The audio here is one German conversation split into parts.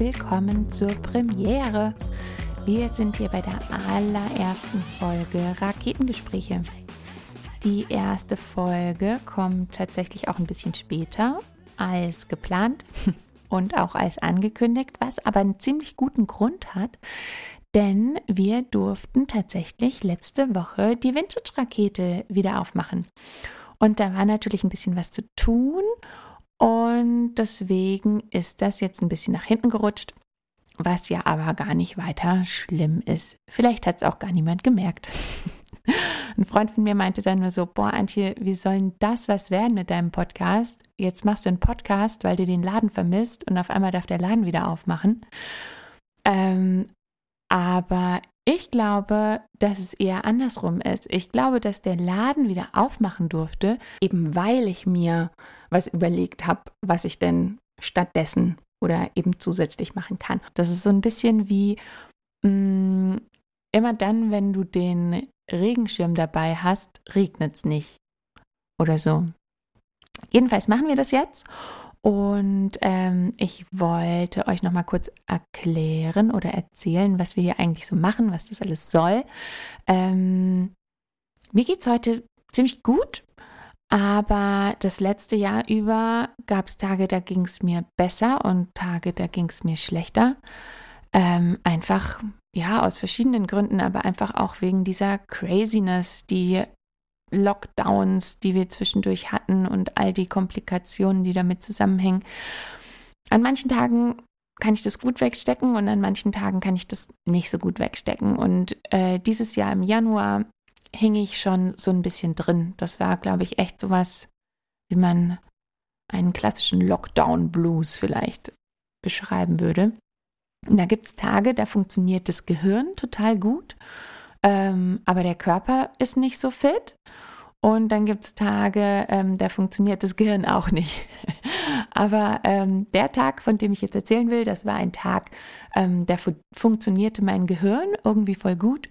willkommen zur Premiere. Wir sind hier bei der allerersten Folge Raketengespräche. Die erste Folge kommt tatsächlich auch ein bisschen später als geplant und auch als angekündigt, was aber einen ziemlich guten Grund hat, denn wir durften tatsächlich letzte Woche die Vintage-Rakete wieder aufmachen. Und da war natürlich ein bisschen was zu tun und deswegen ist das jetzt ein bisschen nach hinten gerutscht, was ja aber gar nicht weiter schlimm ist. Vielleicht hat es auch gar niemand gemerkt. Ein Freund von mir meinte dann nur so, boah, Antje, wie soll denn das was werden mit deinem Podcast? Jetzt machst du einen Podcast, weil du den Laden vermisst und auf einmal darf der Laden wieder aufmachen. Ähm, aber ich glaube, dass es eher andersrum ist. Ich glaube, dass der Laden wieder aufmachen durfte, eben weil ich mir was überlegt habe, was ich denn stattdessen oder eben zusätzlich machen kann. Das ist so ein bisschen wie mh, mm, immer dann, wenn du den Regenschirm dabei hast, regnet es nicht oder so. Jedenfalls machen wir das jetzt und ähm, ich wollte euch noch mal kurz erklären oder erzählen, was wir hier eigentlich so machen, was das alles soll. Ähm, mir geht es heute ziemlich gut, aber das letzte Jahr über gab es Tage, da ging es mir besser und Tage, da ging es mir schlechter. Ähm, einfach, ja, aus verschiedenen Gründen, aber einfach auch wegen dieser Craziness, die Lockdowns, die wir zwischendurch hatten und all die Komplikationen, die damit zusammenhängen. An manchen Tagen kann ich das gut wegstecken und an manchen Tagen kann ich das nicht so gut wegstecken. Und äh, dieses Jahr im Januar hing ich schon so ein bisschen drin. Das war, glaube ich, echt sowas, wie man einen klassischen Lockdown-Blues vielleicht beschreiben würde. Da gibt es Tage, da funktioniert das Gehirn total gut ähm, aber der Körper ist nicht so fit. Und dann gibt es Tage, ähm, da funktioniert das Gehirn auch nicht. aber ähm, der Tag, von dem ich jetzt erzählen will, das war ein Tag, ähm, da fu funktionierte mein Gehirn irgendwie voll gut.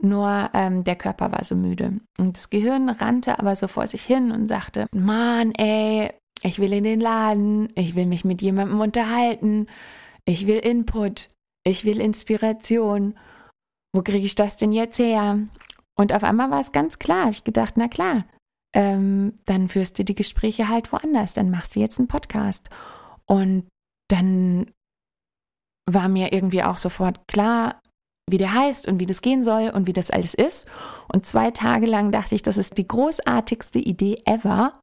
Nur ähm, der Körper war so müde. Und das Gehirn rannte aber so vor sich hin und sagte, Mann, ey, ich will in den Laden, ich will mich mit jemandem unterhalten, ich will Input, ich will Inspiration wo kriege ich das denn jetzt her? Und auf einmal war es ganz klar. Ich gedacht, na klar, ähm, dann führst du die Gespräche halt woanders. Dann machst du jetzt einen Podcast. Und dann war mir irgendwie auch sofort klar, wie der heißt und wie das gehen soll und wie das alles ist. Und zwei Tage lang dachte ich, das ist die großartigste Idee ever.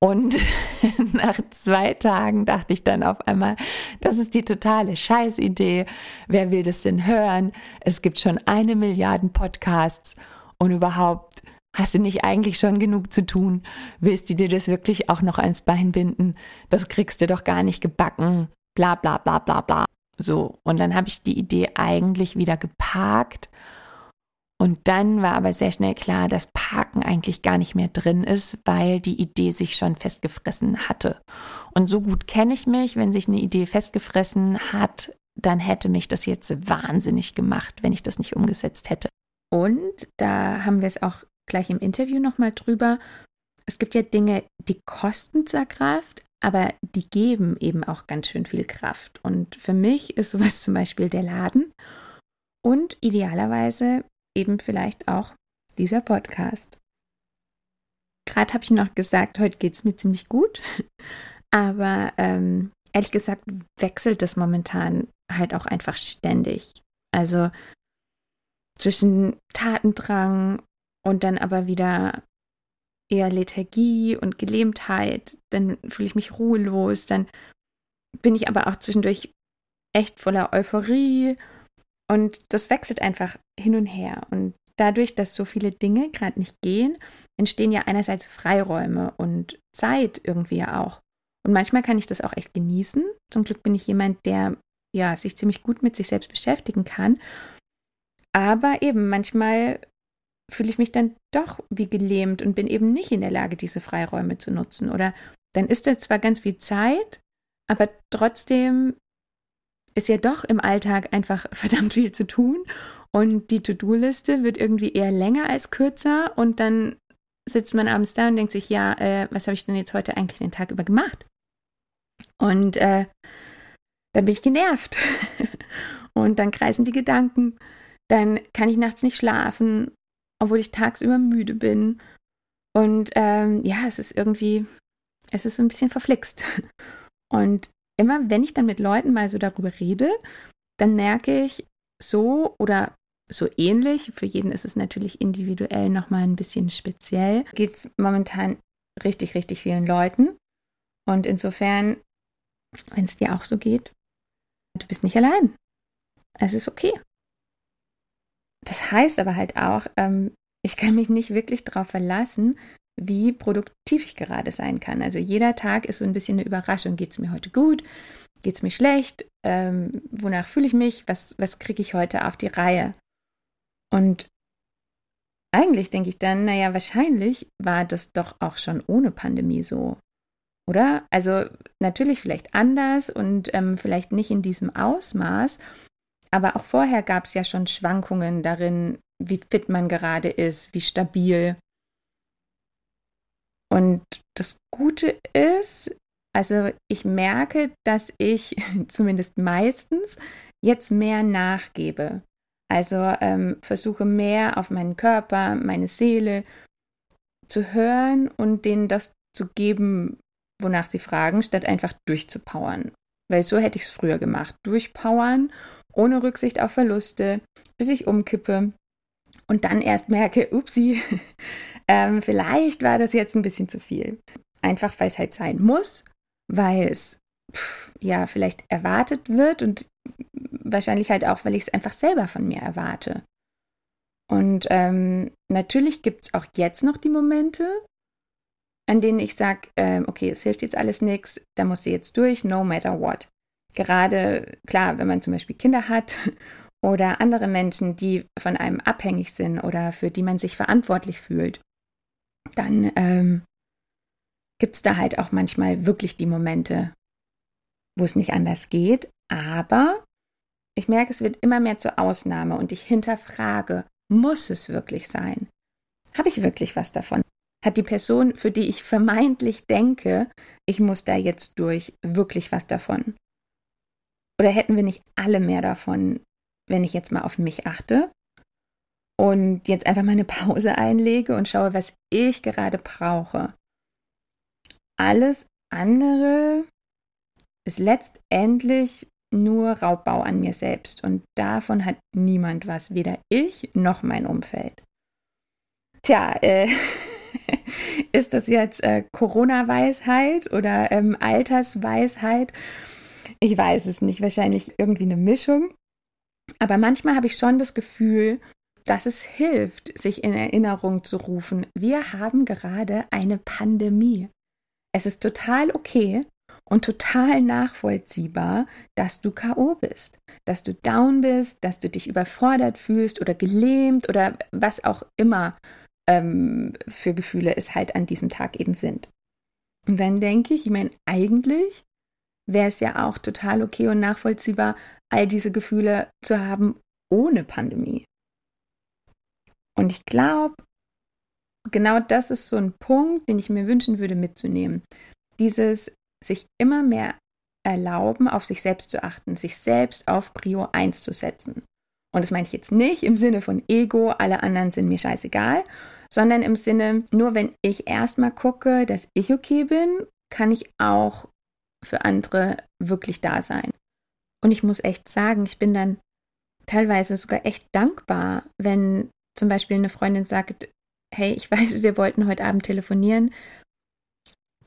Und nach zwei Tagen dachte ich dann auf einmal, das ist die totale Scheißidee. Wer will das denn hören? Es gibt schon eine Milliarde Podcasts und überhaupt hast du nicht eigentlich schon genug zu tun? Willst du dir das wirklich auch noch ans Bein binden? Das kriegst du doch gar nicht gebacken. Bla bla bla bla bla. So, und dann habe ich die Idee eigentlich wieder geparkt und dann war aber sehr schnell klar, dass Parken eigentlich gar nicht mehr drin ist, weil die Idee sich schon festgefressen hatte. Und so gut kenne ich mich, wenn sich eine Idee festgefressen hat, dann hätte mich das jetzt wahnsinnig gemacht, wenn ich das nicht umgesetzt hätte. Und da haben wir es auch gleich im Interview nochmal drüber. Es gibt ja Dinge, die kosten zwar Kraft, aber die geben eben auch ganz schön viel Kraft. Und für mich ist sowas zum Beispiel der Laden und idealerweise eben vielleicht auch dieser Podcast. Gerade habe ich noch gesagt, heute geht es mir ziemlich gut, aber ähm, ehrlich gesagt wechselt das momentan halt auch einfach ständig. Also zwischen Tatendrang und dann aber wieder eher Lethargie und Gelähmtheit, dann fühle ich mich ruhelos, dann bin ich aber auch zwischendurch echt voller Euphorie und das wechselt einfach hin und her. Und dadurch, dass so viele Dinge gerade nicht gehen, entstehen ja einerseits Freiräume und Zeit irgendwie ja auch. Und manchmal kann ich das auch echt genießen. Zum Glück bin ich jemand, der ja sich ziemlich gut mit sich selbst beschäftigen kann. Aber eben manchmal fühle ich mich dann doch wie gelähmt und bin eben nicht in der Lage, diese Freiräume zu nutzen. Oder dann ist da zwar ganz viel Zeit, aber trotzdem ist ja doch im Alltag einfach verdammt viel zu tun und die To-Do-Liste wird irgendwie eher länger als kürzer und dann sitzt man abends da und denkt sich, ja, äh, was habe ich denn jetzt heute eigentlich den Tag über gemacht? Und äh, dann bin ich genervt. und dann kreisen die Gedanken. Dann kann ich nachts nicht schlafen, obwohl ich tagsüber müde bin. Und ähm, ja, es ist irgendwie, es ist so ein bisschen verflixt. Und immer, wenn ich dann mit Leuten mal so darüber rede, dann merke ich so oder so ähnlich, für jeden ist es natürlich individuell nochmal ein bisschen speziell, geht es momentan richtig, richtig vielen Leuten. Und insofern, wenn es dir auch so geht, du bist nicht allein. Es ist okay. Das heißt aber halt auch, ähm, ich kann mich nicht wirklich darauf verlassen, wie produktiv ich gerade sein kann. Also jeder Tag ist so ein bisschen eine Überraschung. Geht es mir heute gut? Geht es mir schlecht? Ähm, wonach fühle ich mich? Was, was kriege ich heute auf die Reihe? Und eigentlich denke ich dann, naja, wahrscheinlich war das doch auch schon ohne Pandemie so. Oder? Also natürlich vielleicht anders und ähm, vielleicht nicht in diesem Ausmaß, aber auch vorher gab es ja schon Schwankungen darin, wie fit man gerade ist, wie stabil. Und das Gute ist, also ich merke, dass ich zumindest meistens jetzt mehr nachgebe. Also ähm, versuche mehr auf meinen Körper, meine Seele zu hören und denen das zu geben, wonach sie fragen, statt einfach durchzupowern. Weil so hätte ich es früher gemacht. Durchpowern, ohne Rücksicht auf Verluste, bis ich umkippe und dann erst merke, upsi, ähm, vielleicht war das jetzt ein bisschen zu viel. Einfach weil es halt sein muss, weil es pff, ja vielleicht erwartet wird und wahrscheinlich halt auch, weil ich es einfach selber von mir erwarte. Und ähm, natürlich gibt es auch jetzt noch die Momente, an denen ich sage, ähm, okay, es hilft jetzt alles nichts, da muss sie jetzt durch, no matter what. Gerade, klar, wenn man zum Beispiel Kinder hat oder andere Menschen, die von einem abhängig sind oder für die man sich verantwortlich fühlt, dann ähm, gibt es da halt auch manchmal wirklich die Momente, wo es nicht anders geht. Aber ich merke, es wird immer mehr zur Ausnahme und ich hinterfrage, muss es wirklich sein? Habe ich wirklich was davon? Hat die Person, für die ich vermeintlich denke, ich muss da jetzt durch, wirklich was davon? Oder hätten wir nicht alle mehr davon, wenn ich jetzt mal auf mich achte und jetzt einfach mal eine Pause einlege und schaue, was ich gerade brauche? Alles andere ist letztendlich nur Raubbau an mir selbst und davon hat niemand was, weder ich noch mein Umfeld. Tja, äh, ist das jetzt äh, Corona-Weisheit oder ähm, Altersweisheit? Ich weiß es nicht, wahrscheinlich irgendwie eine Mischung. Aber manchmal habe ich schon das Gefühl, dass es hilft, sich in Erinnerung zu rufen, wir haben gerade eine Pandemie. Es ist total okay, und total nachvollziehbar, dass du KO bist, dass du down bist, dass du dich überfordert fühlst oder gelähmt oder was auch immer ähm, für Gefühle es halt an diesem Tag eben sind. Und dann denke ich, ich meine, eigentlich wäre es ja auch total okay und nachvollziehbar, all diese Gefühle zu haben ohne Pandemie. Und ich glaube, genau das ist so ein Punkt, den ich mir wünschen würde mitzunehmen. Dieses sich immer mehr erlauben, auf sich selbst zu achten, sich selbst auf Prio 1 zu setzen. Und das meine ich jetzt nicht im Sinne von Ego, alle anderen sind mir scheißegal, sondern im Sinne, nur wenn ich erstmal gucke, dass ich okay bin, kann ich auch für andere wirklich da sein. Und ich muss echt sagen, ich bin dann teilweise sogar echt dankbar, wenn zum Beispiel eine Freundin sagt, hey, ich weiß, wir wollten heute Abend telefonieren,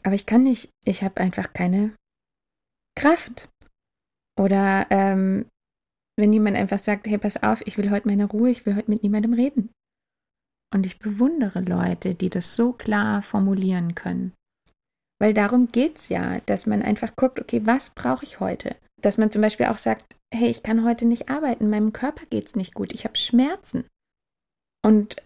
aber ich kann nicht, ich habe einfach keine Kraft. Oder ähm, wenn jemand einfach sagt, hey, pass auf, ich will heute meine Ruhe, ich will heute mit niemandem reden. Und ich bewundere Leute, die das so klar formulieren können. Weil darum geht's ja, dass man einfach guckt, okay, was brauche ich heute? Dass man zum Beispiel auch sagt, hey, ich kann heute nicht arbeiten, meinem Körper geht's nicht gut, ich habe Schmerzen. Und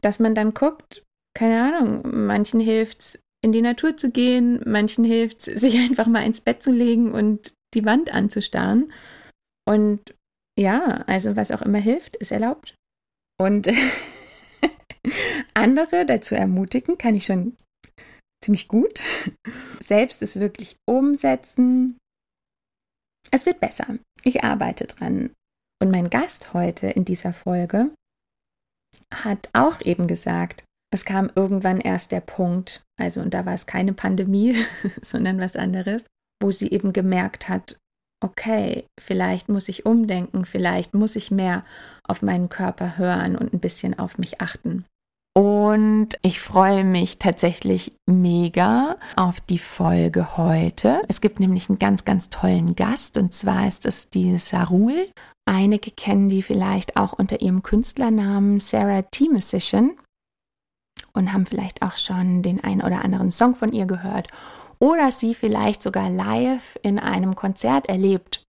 dass man dann guckt, keine Ahnung, manchen hilft's, in die Natur zu gehen, manchen hilft es, sich einfach mal ins Bett zu legen und die Wand anzustarren. Und ja, also was auch immer hilft, ist erlaubt. Und andere dazu ermutigen, kann ich schon ziemlich gut. Selbst es wirklich umsetzen, es wird besser. Ich arbeite dran. Und mein Gast heute in dieser Folge hat auch eben gesagt, es kam irgendwann erst der Punkt, also und da war es keine Pandemie, sondern was anderes, wo sie eben gemerkt hat, okay, vielleicht muss ich umdenken, vielleicht muss ich mehr auf meinen Körper hören und ein bisschen auf mich achten. Und ich freue mich tatsächlich mega auf die Folge heute. Es gibt nämlich einen ganz, ganz tollen Gast und zwar ist es die Sarul. Einige kennen die vielleicht auch unter ihrem Künstlernamen Sarah T. Musician und haben vielleicht auch schon den einen oder anderen Song von ihr gehört oder sie vielleicht sogar live in einem Konzert erlebt,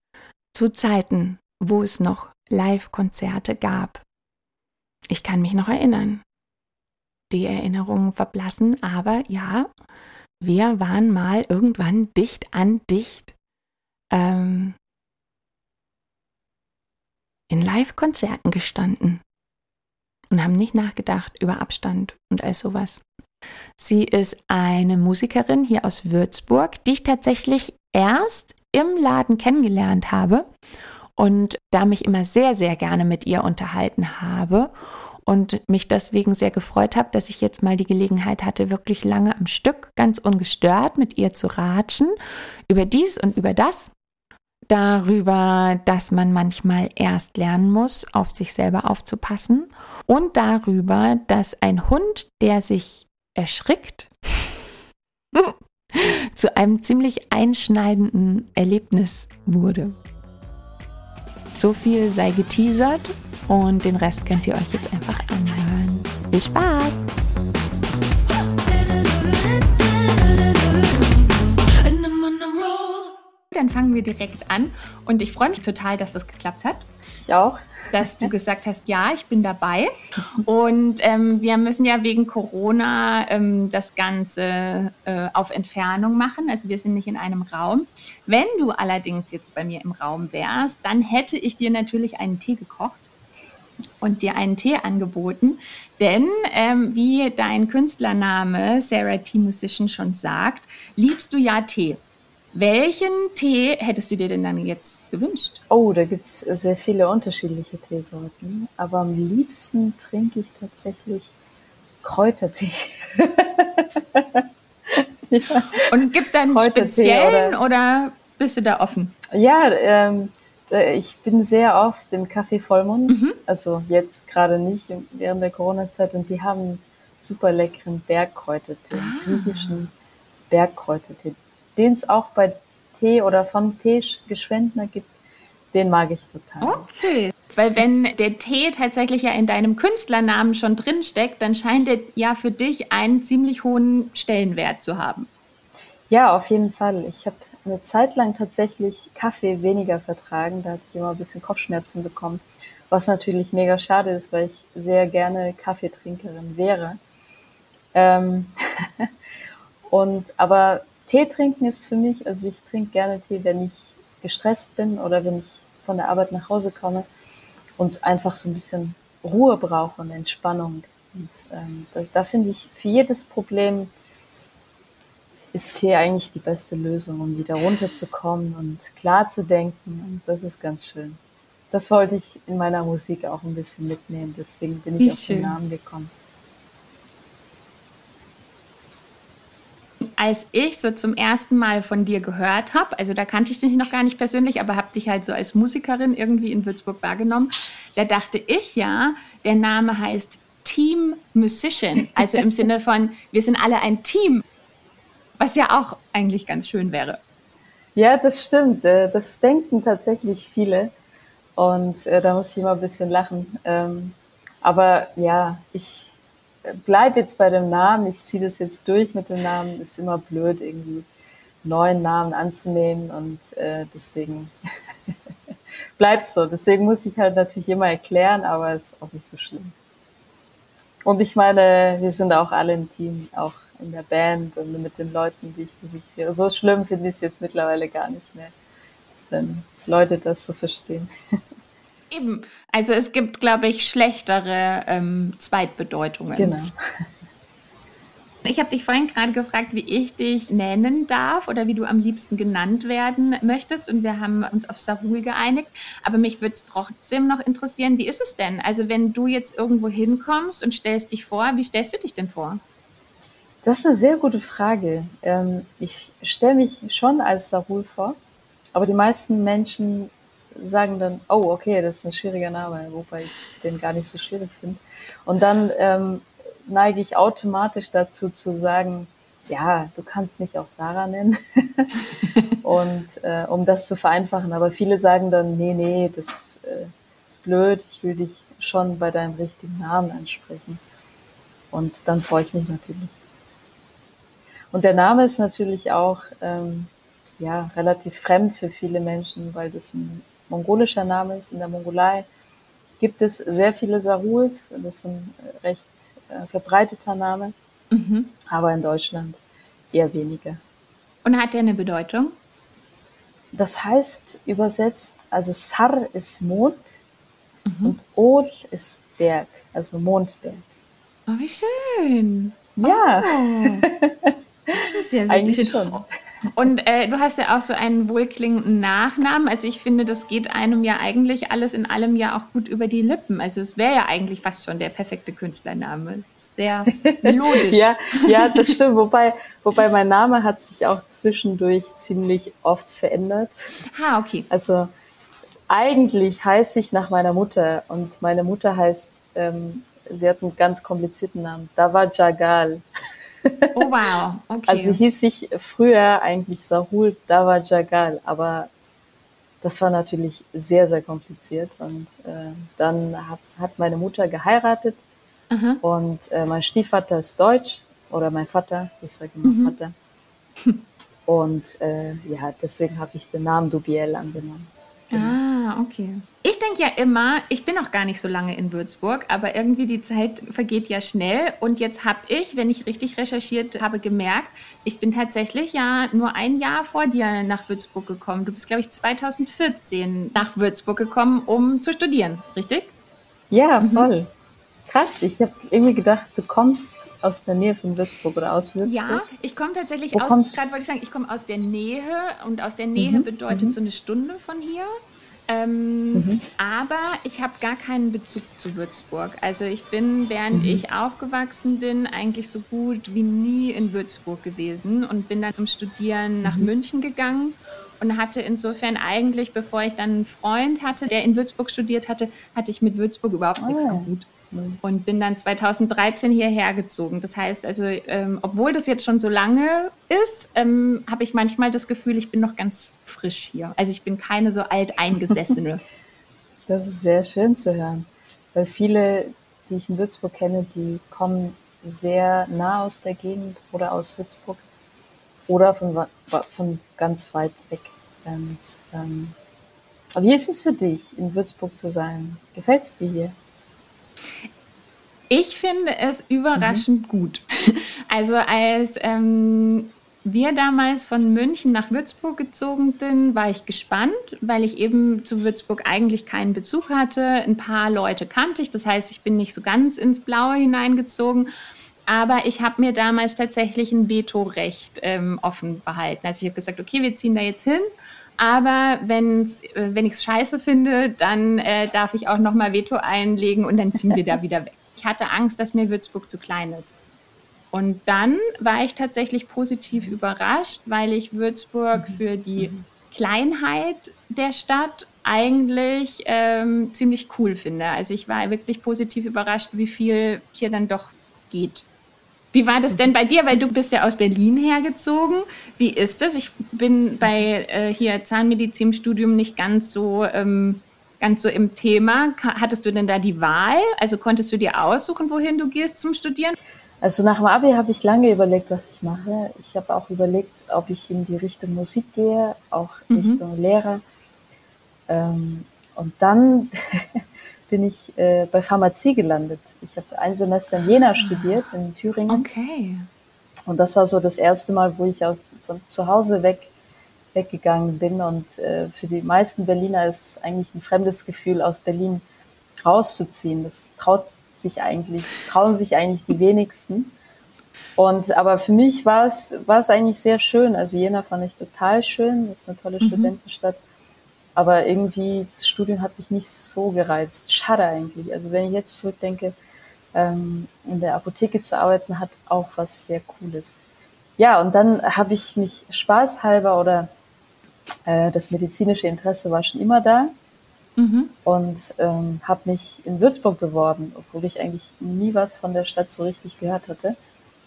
zu Zeiten, wo es noch Live-Konzerte gab. Ich kann mich noch erinnern. Die Erinnerungen verblassen, aber ja, wir waren mal irgendwann dicht an dicht ähm, in Live-Konzerten gestanden und haben nicht nachgedacht über Abstand und all sowas. Sie ist eine Musikerin hier aus Würzburg, die ich tatsächlich erst im Laden kennengelernt habe und da mich immer sehr, sehr gerne mit ihr unterhalten habe und mich deswegen sehr gefreut habe, dass ich jetzt mal die Gelegenheit hatte, wirklich lange am Stück, ganz ungestört mit ihr zu ratschen über dies und über das. Darüber, dass man manchmal erst lernen muss, auf sich selber aufzupassen. Und darüber, dass ein Hund, der sich erschrickt, zu einem ziemlich einschneidenden Erlebnis wurde. So viel sei geteasert und den Rest könnt ihr euch jetzt einfach anhören. Viel Spaß! Dann fangen wir direkt an und ich freue mich total, dass das geklappt hat. Ich auch dass du gesagt hast, ja, ich bin dabei. Und ähm, wir müssen ja wegen Corona ähm, das Ganze äh, auf Entfernung machen. Also wir sind nicht in einem Raum. Wenn du allerdings jetzt bei mir im Raum wärst, dann hätte ich dir natürlich einen Tee gekocht und dir einen Tee angeboten. Denn ähm, wie dein Künstlername Sarah T. Musician schon sagt, liebst du ja Tee. Welchen Tee hättest du dir denn dann jetzt gewünscht? Oh, da gibt es sehr viele unterschiedliche Teesorten. Aber am liebsten trinke ich tatsächlich Kräutertee. ja. Und gibt es da einen speziellen oder, oder, bist du da offen? Ja, ähm, ich bin sehr oft im Café Vollmond. Mhm. Also jetzt gerade nicht während der Corona-Zeit. Und die haben super leckeren Bergkräutertee, ah. griechischen Bergkräutertee den es auch bei Tee oder von Tee Geschwendner gibt, den mag ich total. Okay. Weil wenn der Tee tatsächlich ja in deinem Künstlernamen schon drinsteckt, dann scheint er ja für dich einen ziemlich hohen Stellenwert zu haben. Ja, auf jeden Fall. Ich habe eine Zeit lang tatsächlich Kaffee weniger vertragen. Da hatte ich immer ein bisschen Kopfschmerzen bekommen. Was natürlich mega schade ist, weil ich sehr gerne Kaffeetrinkerin wäre. Ähm und aber Tee trinken ist für mich, also ich trinke gerne Tee, wenn ich gestresst bin oder wenn ich von der Arbeit nach Hause komme und einfach so ein bisschen Ruhe brauche und Entspannung. Und ähm, das, da finde ich, für jedes Problem ist Tee eigentlich die beste Lösung, um wieder runterzukommen und klar zu denken. Und das ist ganz schön. Das wollte ich in meiner Musik auch ein bisschen mitnehmen. Deswegen bin ich Wie auf schön. den Namen gekommen. Als ich so zum ersten Mal von dir gehört habe, also da kannte ich dich noch gar nicht persönlich, aber habe dich halt so als Musikerin irgendwie in Würzburg wahrgenommen, da dachte ich ja, der Name heißt Team Musician, also im Sinne von, wir sind alle ein Team, was ja auch eigentlich ganz schön wäre. Ja, das stimmt. Äh, das denken tatsächlich viele. Und äh, da muss ich immer ein bisschen lachen. Ähm, aber ja, ich, bleib jetzt bei dem Namen, ich ziehe das jetzt durch mit dem Namen, ist immer blöd, irgendwie neuen Namen anzunehmen und äh, deswegen bleibt so. Deswegen muss ich halt natürlich immer erklären, aber ist auch nicht so schlimm. Und ich meine, wir sind auch alle im Team, auch in der Band und mit den Leuten, die ich musiziere. So schlimm finde ich es jetzt mittlerweile gar nicht mehr, wenn Leute das so verstehen. Eben. Also es gibt, glaube ich, schlechtere ähm, Zweitbedeutungen. Genau. Ich habe dich vorhin gerade gefragt, wie ich dich nennen darf oder wie du am liebsten genannt werden möchtest. Und wir haben uns auf Sahul geeinigt. Aber mich würde es trotzdem noch interessieren, wie ist es denn? Also wenn du jetzt irgendwo hinkommst und stellst dich vor, wie stellst du dich denn vor? Das ist eine sehr gute Frage. Ähm, ich stelle mich schon als Sahul vor, aber die meisten Menschen sagen dann, oh, okay, das ist ein schwieriger Name, wobei ich den gar nicht so schwierig finde. Und dann ähm, neige ich automatisch dazu zu sagen, ja, du kannst mich auch Sarah nennen. und äh, um das zu vereinfachen. Aber viele sagen dann, nee, nee, das äh, ist blöd, ich will dich schon bei deinem richtigen Namen ansprechen. Und dann freue ich mich natürlich. Und der Name ist natürlich auch ähm, ja, relativ fremd für viele Menschen, weil das ein mongolischer Name ist. In der Mongolei gibt es sehr viele Saruls. Das ist ein recht äh, verbreiteter Name, mhm. aber in Deutschland eher weniger. Und hat der eine Bedeutung? Das heißt übersetzt, also Sar ist Mond mhm. und Ol ist Berg, also Mondberg. Oh, wie schön. Ja. Oh. Das ist ja wirklich Eigentlich schon. Und äh, du hast ja auch so einen wohlklingenden Nachnamen. Also ich finde, das geht einem ja eigentlich alles in allem ja auch gut über die Lippen. Also es wäre ja eigentlich fast schon der perfekte Künstlername. Es ist sehr melodisch. ja, ja, das stimmt. Wobei, wobei mein Name hat sich auch zwischendurch ziemlich oft verändert. Ah, okay. Also eigentlich heiße ich nach meiner Mutter und meine Mutter heißt, ähm, sie hat einen ganz komplizierten Namen, Dava Jagal. Oh wow, okay. Also hieß ich früher eigentlich Sahul Dava Jagal, aber das war natürlich sehr, sehr kompliziert. Und äh, dann hat, hat meine Mutter geheiratet Aha. und äh, mein Stiefvater ist deutsch oder mein Vater, ich sage immer mhm. Vater. Und äh, ja, deswegen habe ich den Namen Dubiel angenommen. Genau. Ah, okay. Ich denke ja immer, ich bin noch gar nicht so lange in Würzburg, aber irgendwie die Zeit vergeht ja schnell. Und jetzt habe ich, wenn ich richtig recherchiert habe, gemerkt, ich bin tatsächlich ja nur ein Jahr vor dir nach Würzburg gekommen. Du bist, glaube ich, 2014 nach Würzburg gekommen, um zu studieren, richtig? Ja, mhm. voll. Mhm. Krass, ich habe irgendwie gedacht, du kommst aus der Nähe von Würzburg oder aus Würzburg? Ja, ich komme tatsächlich Wo aus, gerade wollte ich sagen, ich komme aus der Nähe und aus der Nähe mhm. bedeutet mhm. so eine Stunde von hier. Ähm, mhm. Aber ich habe gar keinen Bezug zu Würzburg. Also ich bin, während mhm. ich aufgewachsen bin, eigentlich so gut wie nie in Würzburg gewesen und bin dann zum Studieren nach mhm. München gegangen und hatte insofern eigentlich, bevor ich dann einen Freund hatte, der in Würzburg studiert hatte, hatte ich mit Würzburg überhaupt oh. nichts am Hut und bin dann 2013 hierher gezogen. Das heißt also, ähm, obwohl das jetzt schon so lange ist, ähm, habe ich manchmal das Gefühl, ich bin noch ganz frisch hier. Also ich bin keine so alteingesessene. das ist sehr schön zu hören, weil viele, die ich in Würzburg kenne, die kommen sehr nah aus der Gegend oder aus Würzburg oder von, von ganz weit weg. Und, ähm, wie ist es für dich, in Würzburg zu sein? Gefällt es dir hier? Ich finde es überraschend mhm. gut. Also als ähm, wir damals von München nach Würzburg gezogen sind, war ich gespannt, weil ich eben zu Würzburg eigentlich keinen Bezug hatte. Ein paar Leute kannte ich, das heißt, ich bin nicht so ganz ins Blaue hineingezogen. Aber ich habe mir damals tatsächlich ein Vetorecht ähm, offen behalten. Also ich habe gesagt, okay, wir ziehen da jetzt hin aber wenn's, äh, wenn ich es scheiße finde, dann äh, darf ich auch nochmal Veto einlegen und dann ziehen wir da wieder weg. Ich hatte Angst, dass mir Würzburg zu klein ist. Und dann war ich tatsächlich positiv überrascht, weil ich Würzburg für die Kleinheit der Stadt eigentlich ähm, ziemlich cool finde. Also ich war wirklich positiv überrascht, wie viel hier dann doch geht. Wie war das denn bei dir? Weil du bist ja aus Berlin hergezogen. Wie ist das? Ich bin bei äh, hier Zahnmedizinstudium nicht ganz so, ähm, ganz so im Thema. Hattest du denn da die Wahl? Also konntest du dir aussuchen, wohin du gehst zum Studieren? Also nach dem Abi habe ich lange überlegt, was ich mache. Ich habe auch überlegt, ob ich in die Richtung Musik gehe, auch mhm. Richtung Lehrer. Ähm, und dann bin ich äh, bei Pharmazie gelandet. Ich habe ein Semester in Jena studiert, in Thüringen. Okay. Und das war so das erste Mal, wo ich aus, von zu Hause weg weggegangen bin. Und äh, für die meisten Berliner ist es eigentlich ein fremdes Gefühl, aus Berlin rauszuziehen. Das traut sich eigentlich, trauen sich eigentlich die wenigsten. Und aber für mich war es war es eigentlich sehr schön. Also Jena fand ich total schön. Das ist eine tolle mhm. Studentenstadt. Aber irgendwie das Studium hat mich nicht so gereizt. Schade eigentlich. Also wenn ich jetzt zurückdenke, ähm, in der Apotheke zu arbeiten, hat auch was sehr Cooles. Ja, und dann habe ich mich spaßhalber oder äh, das medizinische Interesse war schon immer da mhm. und ähm, habe mich in Würzburg beworben, obwohl ich eigentlich nie was von der Stadt so richtig gehört hatte.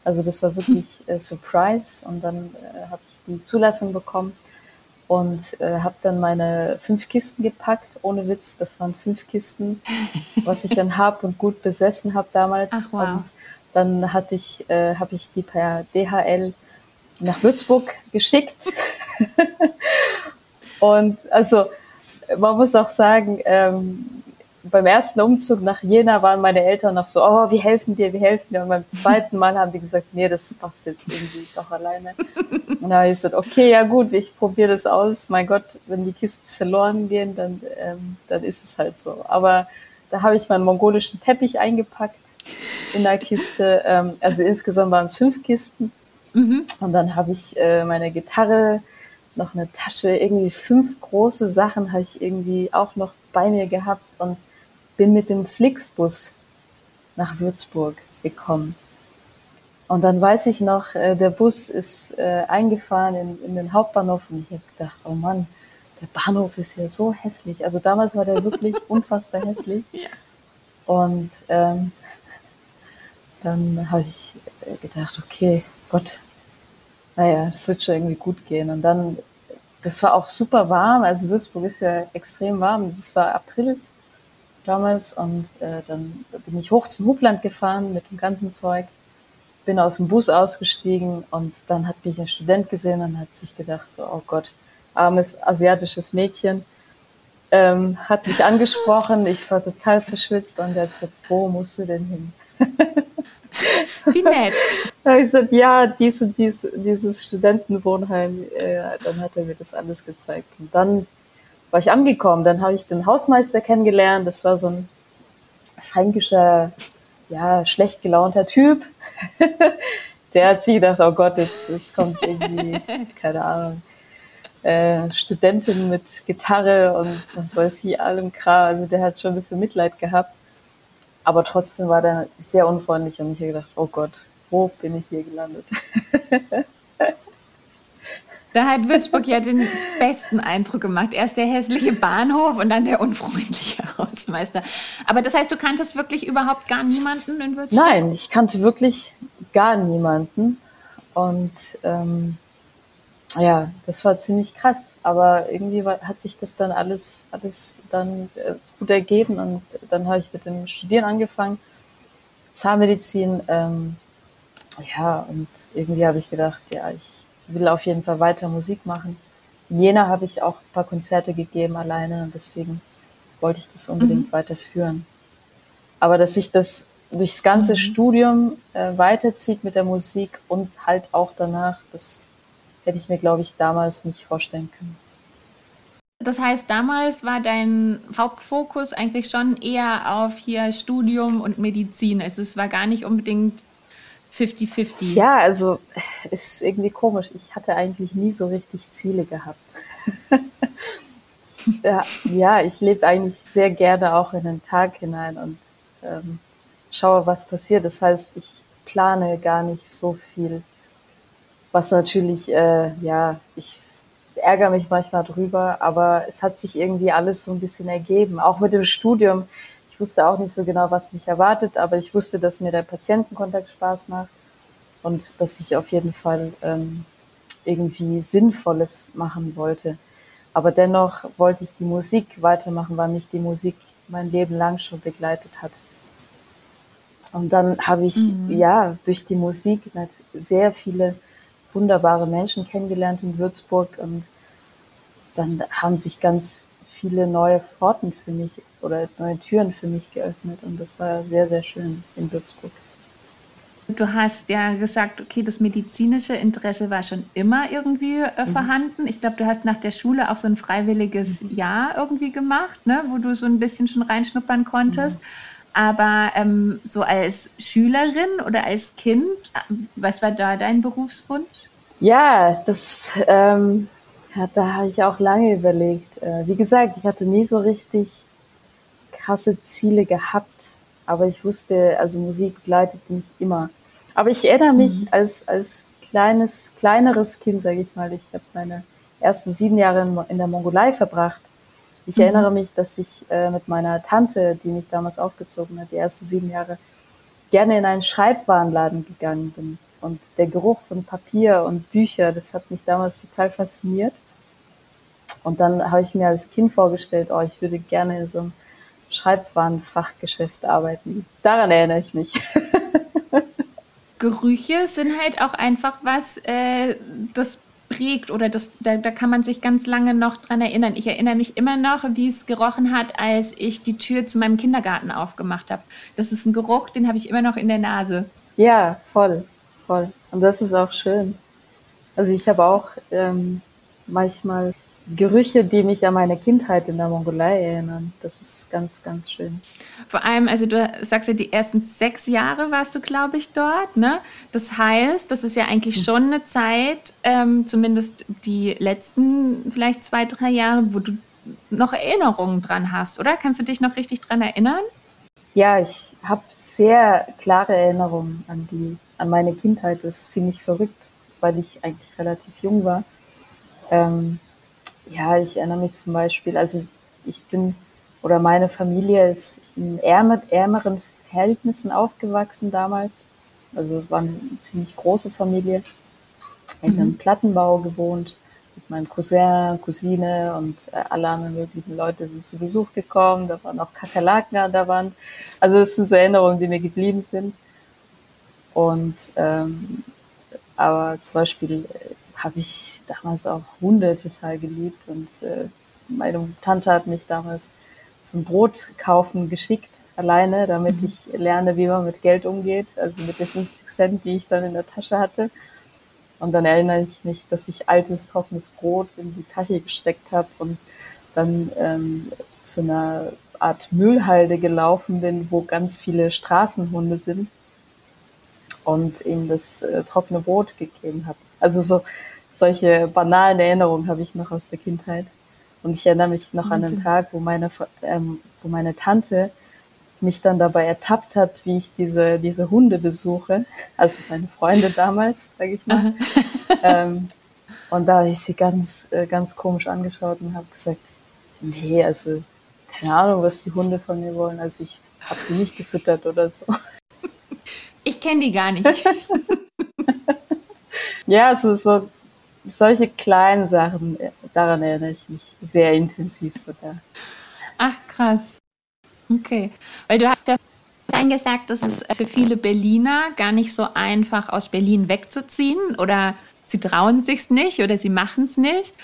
Also das war wirklich äh, Surprise und dann äh, habe ich die Zulassung bekommen und äh, habe dann meine fünf Kisten gepackt, ohne Witz, das waren fünf Kisten, was ich an Hab und Gut besessen habe damals. Ach, wow. Und dann hatte ich, äh, habe ich die per DHL nach Würzburg geschickt. und also man muss auch sagen, ähm, beim ersten Umzug nach Jena waren meine Eltern noch so, oh, wir helfen dir, wir helfen dir. Und beim zweiten Mal haben die gesagt, nee, das passt jetzt irgendwie doch alleine. Und da habe ich gesagt, okay, ja gut, ich probiere das aus. Mein Gott, wenn die Kisten verloren gehen, dann, ähm, dann ist es halt so. Aber da habe ich meinen mongolischen Teppich eingepackt in der Kiste. Ähm, also insgesamt waren es fünf Kisten. Mhm. Und dann habe ich äh, meine Gitarre, noch eine Tasche, irgendwie fünf große Sachen habe ich irgendwie auch noch bei mir gehabt und bin mit dem Flixbus nach Würzburg gekommen. Und dann weiß ich noch, äh, der Bus ist äh, eingefahren in, in den Hauptbahnhof und ich habe gedacht, oh Mann, der Bahnhof ist ja so hässlich. Also damals war der wirklich unfassbar hässlich. Ja. Und ähm, dann habe ich gedacht, okay, Gott, naja, es wird schon irgendwie gut gehen. Und dann, das war auch super warm. Also Würzburg ist ja extrem warm. Das war April damals und äh, dann bin ich hoch zum Hubland gefahren mit dem ganzen Zeug, bin aus dem Bus ausgestiegen und dann hat mich ein Student gesehen und hat sich gedacht, so, oh Gott, armes asiatisches Mädchen, ähm, hat mich angesprochen, ich war total verschwitzt und er hat gesagt, wo musst du denn hin? Wie nett. Da ich gesagt, ja, dies und dies, dieses Studentenwohnheim, äh, dann hat er mir das alles gezeigt. Und dann war ich angekommen, dann habe ich den Hausmeister kennengelernt, das war so ein fränkischer, ja, schlecht gelaunter Typ. Der hat sich gedacht, oh Gott, jetzt, jetzt kommt irgendwie, keine Ahnung, äh, Studentin mit Gitarre und was weiß ich, allem Kram. Also der hat schon ein bisschen Mitleid gehabt. Aber trotzdem war der sehr unfreundlich und ich habe gedacht, oh Gott, wo bin ich hier gelandet? Da hat Würzburg ja den besten Eindruck gemacht. Erst der hässliche Bahnhof und dann der unfreundliche Hausmeister. Aber das heißt, du kanntest wirklich überhaupt gar niemanden in Würzburg? Nein, ich kannte wirklich gar niemanden. Und ähm, ja, das war ziemlich krass. Aber irgendwie war, hat sich das dann alles, alles dann äh, gut ergeben. Und dann habe ich mit dem Studieren angefangen. Zahnmedizin. Ähm, ja, und irgendwie habe ich gedacht, ja, ich will auf jeden Fall weiter Musik machen. In Jena habe ich auch ein paar Konzerte gegeben alleine und deswegen wollte ich das unbedingt mhm. weiterführen. Aber dass sich das durchs ganze mhm. Studium äh, weiterzieht mit der Musik und halt auch danach, das hätte ich mir, glaube ich, damals nicht vorstellen können. Das heißt, damals war dein Hauptfokus eigentlich schon eher auf hier Studium und Medizin. Also es war gar nicht unbedingt 50-50. Ja, also ist irgendwie komisch. Ich hatte eigentlich nie so richtig Ziele gehabt. ja, ja, ich lebe eigentlich sehr gerne auch in den Tag hinein und ähm, schaue, was passiert. Das heißt, ich plane gar nicht so viel, was natürlich, äh, ja, ich ärgere mich manchmal drüber, aber es hat sich irgendwie alles so ein bisschen ergeben. Auch mit dem Studium wusste auch nicht so genau, was mich erwartet, aber ich wusste, dass mir der Patientenkontakt Spaß macht und dass ich auf jeden Fall ähm, irgendwie Sinnvolles machen wollte. Aber dennoch wollte ich die Musik weitermachen, weil mich die Musik mein Leben lang schon begleitet hat. Und dann habe ich mhm. ja durch die Musik sehr viele wunderbare Menschen kennengelernt in Würzburg und dann haben sich ganz viele neue Pforten für mich oder neue Türen für mich geöffnet und das war sehr, sehr schön in Würzburg. Du hast ja gesagt, okay, das medizinische Interesse war schon immer irgendwie äh, mhm. vorhanden. Ich glaube, du hast nach der Schule auch so ein freiwilliges mhm. Jahr irgendwie gemacht, ne, wo du so ein bisschen schon reinschnuppern konntest. Mhm. Aber ähm, so als Schülerin oder als Kind, was war da dein Berufswunsch? Ja, das, ähm, ja, da habe ich auch lange überlegt. Äh, wie gesagt, ich hatte nie so richtig krasse Ziele gehabt, aber ich wusste, also Musik begleitet mich immer. Aber ich erinnere mich mhm. als, als kleines, kleineres Kind, sage ich mal, ich habe meine ersten sieben Jahre in, in der Mongolei verbracht ich mhm. erinnere mich, dass ich äh, mit meiner Tante, die mich damals aufgezogen hat, die ersten sieben Jahre, gerne in einen Schreibwarenladen gegangen bin. Und der Geruch von Papier und Bücher, das hat mich damals total fasziniert. Und dann habe ich mir als Kind vorgestellt, oh, ich würde gerne in so einem Schreibwarenfachgeschäft arbeiten. Daran erinnere ich mich. Gerüche sind halt auch einfach was, äh, das prägt oder das, da, da kann man sich ganz lange noch dran erinnern. Ich erinnere mich immer noch, wie es gerochen hat, als ich die Tür zu meinem Kindergarten aufgemacht habe. Das ist ein Geruch, den habe ich immer noch in der Nase. Ja, voll, voll. Und das ist auch schön. Also ich habe auch ähm, manchmal Gerüche, die mich an meine Kindheit in der Mongolei erinnern. Das ist ganz, ganz schön. Vor allem, also du sagst ja, die ersten sechs Jahre warst du, glaube ich, dort. Ne? Das heißt, das ist ja eigentlich hm. schon eine Zeit, ähm, zumindest die letzten vielleicht zwei, drei Jahre, wo du noch Erinnerungen dran hast, oder? Kannst du dich noch richtig dran erinnern? Ja, ich habe sehr klare Erinnerungen an die, an meine Kindheit. Das ist ziemlich verrückt, weil ich eigentlich relativ jung war. Ähm, ja, ich erinnere mich zum Beispiel, also ich bin oder meine Familie ist in ärmer, ärmeren Verhältnissen aufgewachsen damals. Also war eine ziemlich große Familie. In einem mhm. Plattenbau gewohnt mit meinem Cousin, Cousine und äh, alle anderen möglichen Leute sind zu Besuch gekommen. Da waren auch Kakerlaken an der Wand. Also das sind so Erinnerungen, die mir geblieben sind. Und ähm, aber zum Beispiel äh, habe ich damals auch Hunde total geliebt und äh, meine Tante hat mich damals zum Brot kaufen geschickt, alleine, damit mhm. ich lerne, wie man mit Geld umgeht, also mit den 50 Cent, die ich dann in der Tasche hatte. Und dann erinnere ich mich, dass ich altes, trockenes Brot in die Tasche gesteckt habe und dann ähm, zu einer Art Müllhalde gelaufen bin, wo ganz viele Straßenhunde sind und ihnen das äh, trockene Brot gegeben habe. Also so solche banalen Erinnerungen habe ich noch aus der Kindheit. Und ich erinnere mich noch an einen Tag, wo meine, ähm, wo meine Tante mich dann dabei ertappt hat, wie ich diese, diese Hunde besuche. Also meine Freunde damals, sage ich mal. ähm, und da habe ich sie ganz, äh, ganz komisch angeschaut und habe gesagt, nee, also keine Ahnung, was die Hunde von mir wollen. Also ich habe sie nicht gefüttert oder so. Ich kenne die gar nicht. ja, so, so solche kleinen Sachen, daran erinnere ich mich sehr intensiv sogar. Ach, krass. Okay. Weil du hast ja vorhin gesagt, dass es für viele Berliner gar nicht so einfach aus Berlin wegzuziehen oder sie trauen sich nicht oder sie machen es nicht.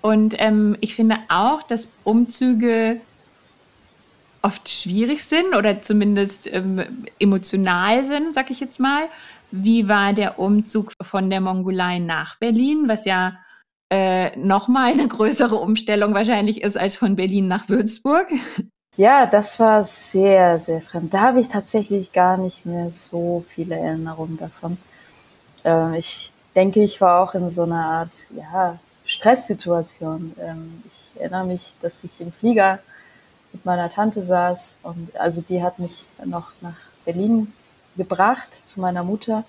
Und ähm, ich finde auch, dass Umzüge oft schwierig sind oder zumindest ähm, emotional sind, sag ich jetzt mal. Wie war der Umzug von der Mongolei nach Berlin, was ja äh, nochmal eine größere Umstellung wahrscheinlich ist als von Berlin nach Würzburg? Ja, das war sehr, sehr fremd. Da habe ich tatsächlich gar nicht mehr so viele Erinnerungen davon. Äh, ich denke, ich war auch in so einer Art ja, Stresssituation. Ähm, ich erinnere mich, dass ich im Flieger mit meiner Tante saß und also die hat mich noch nach Berlin gebracht zu meiner Mutter.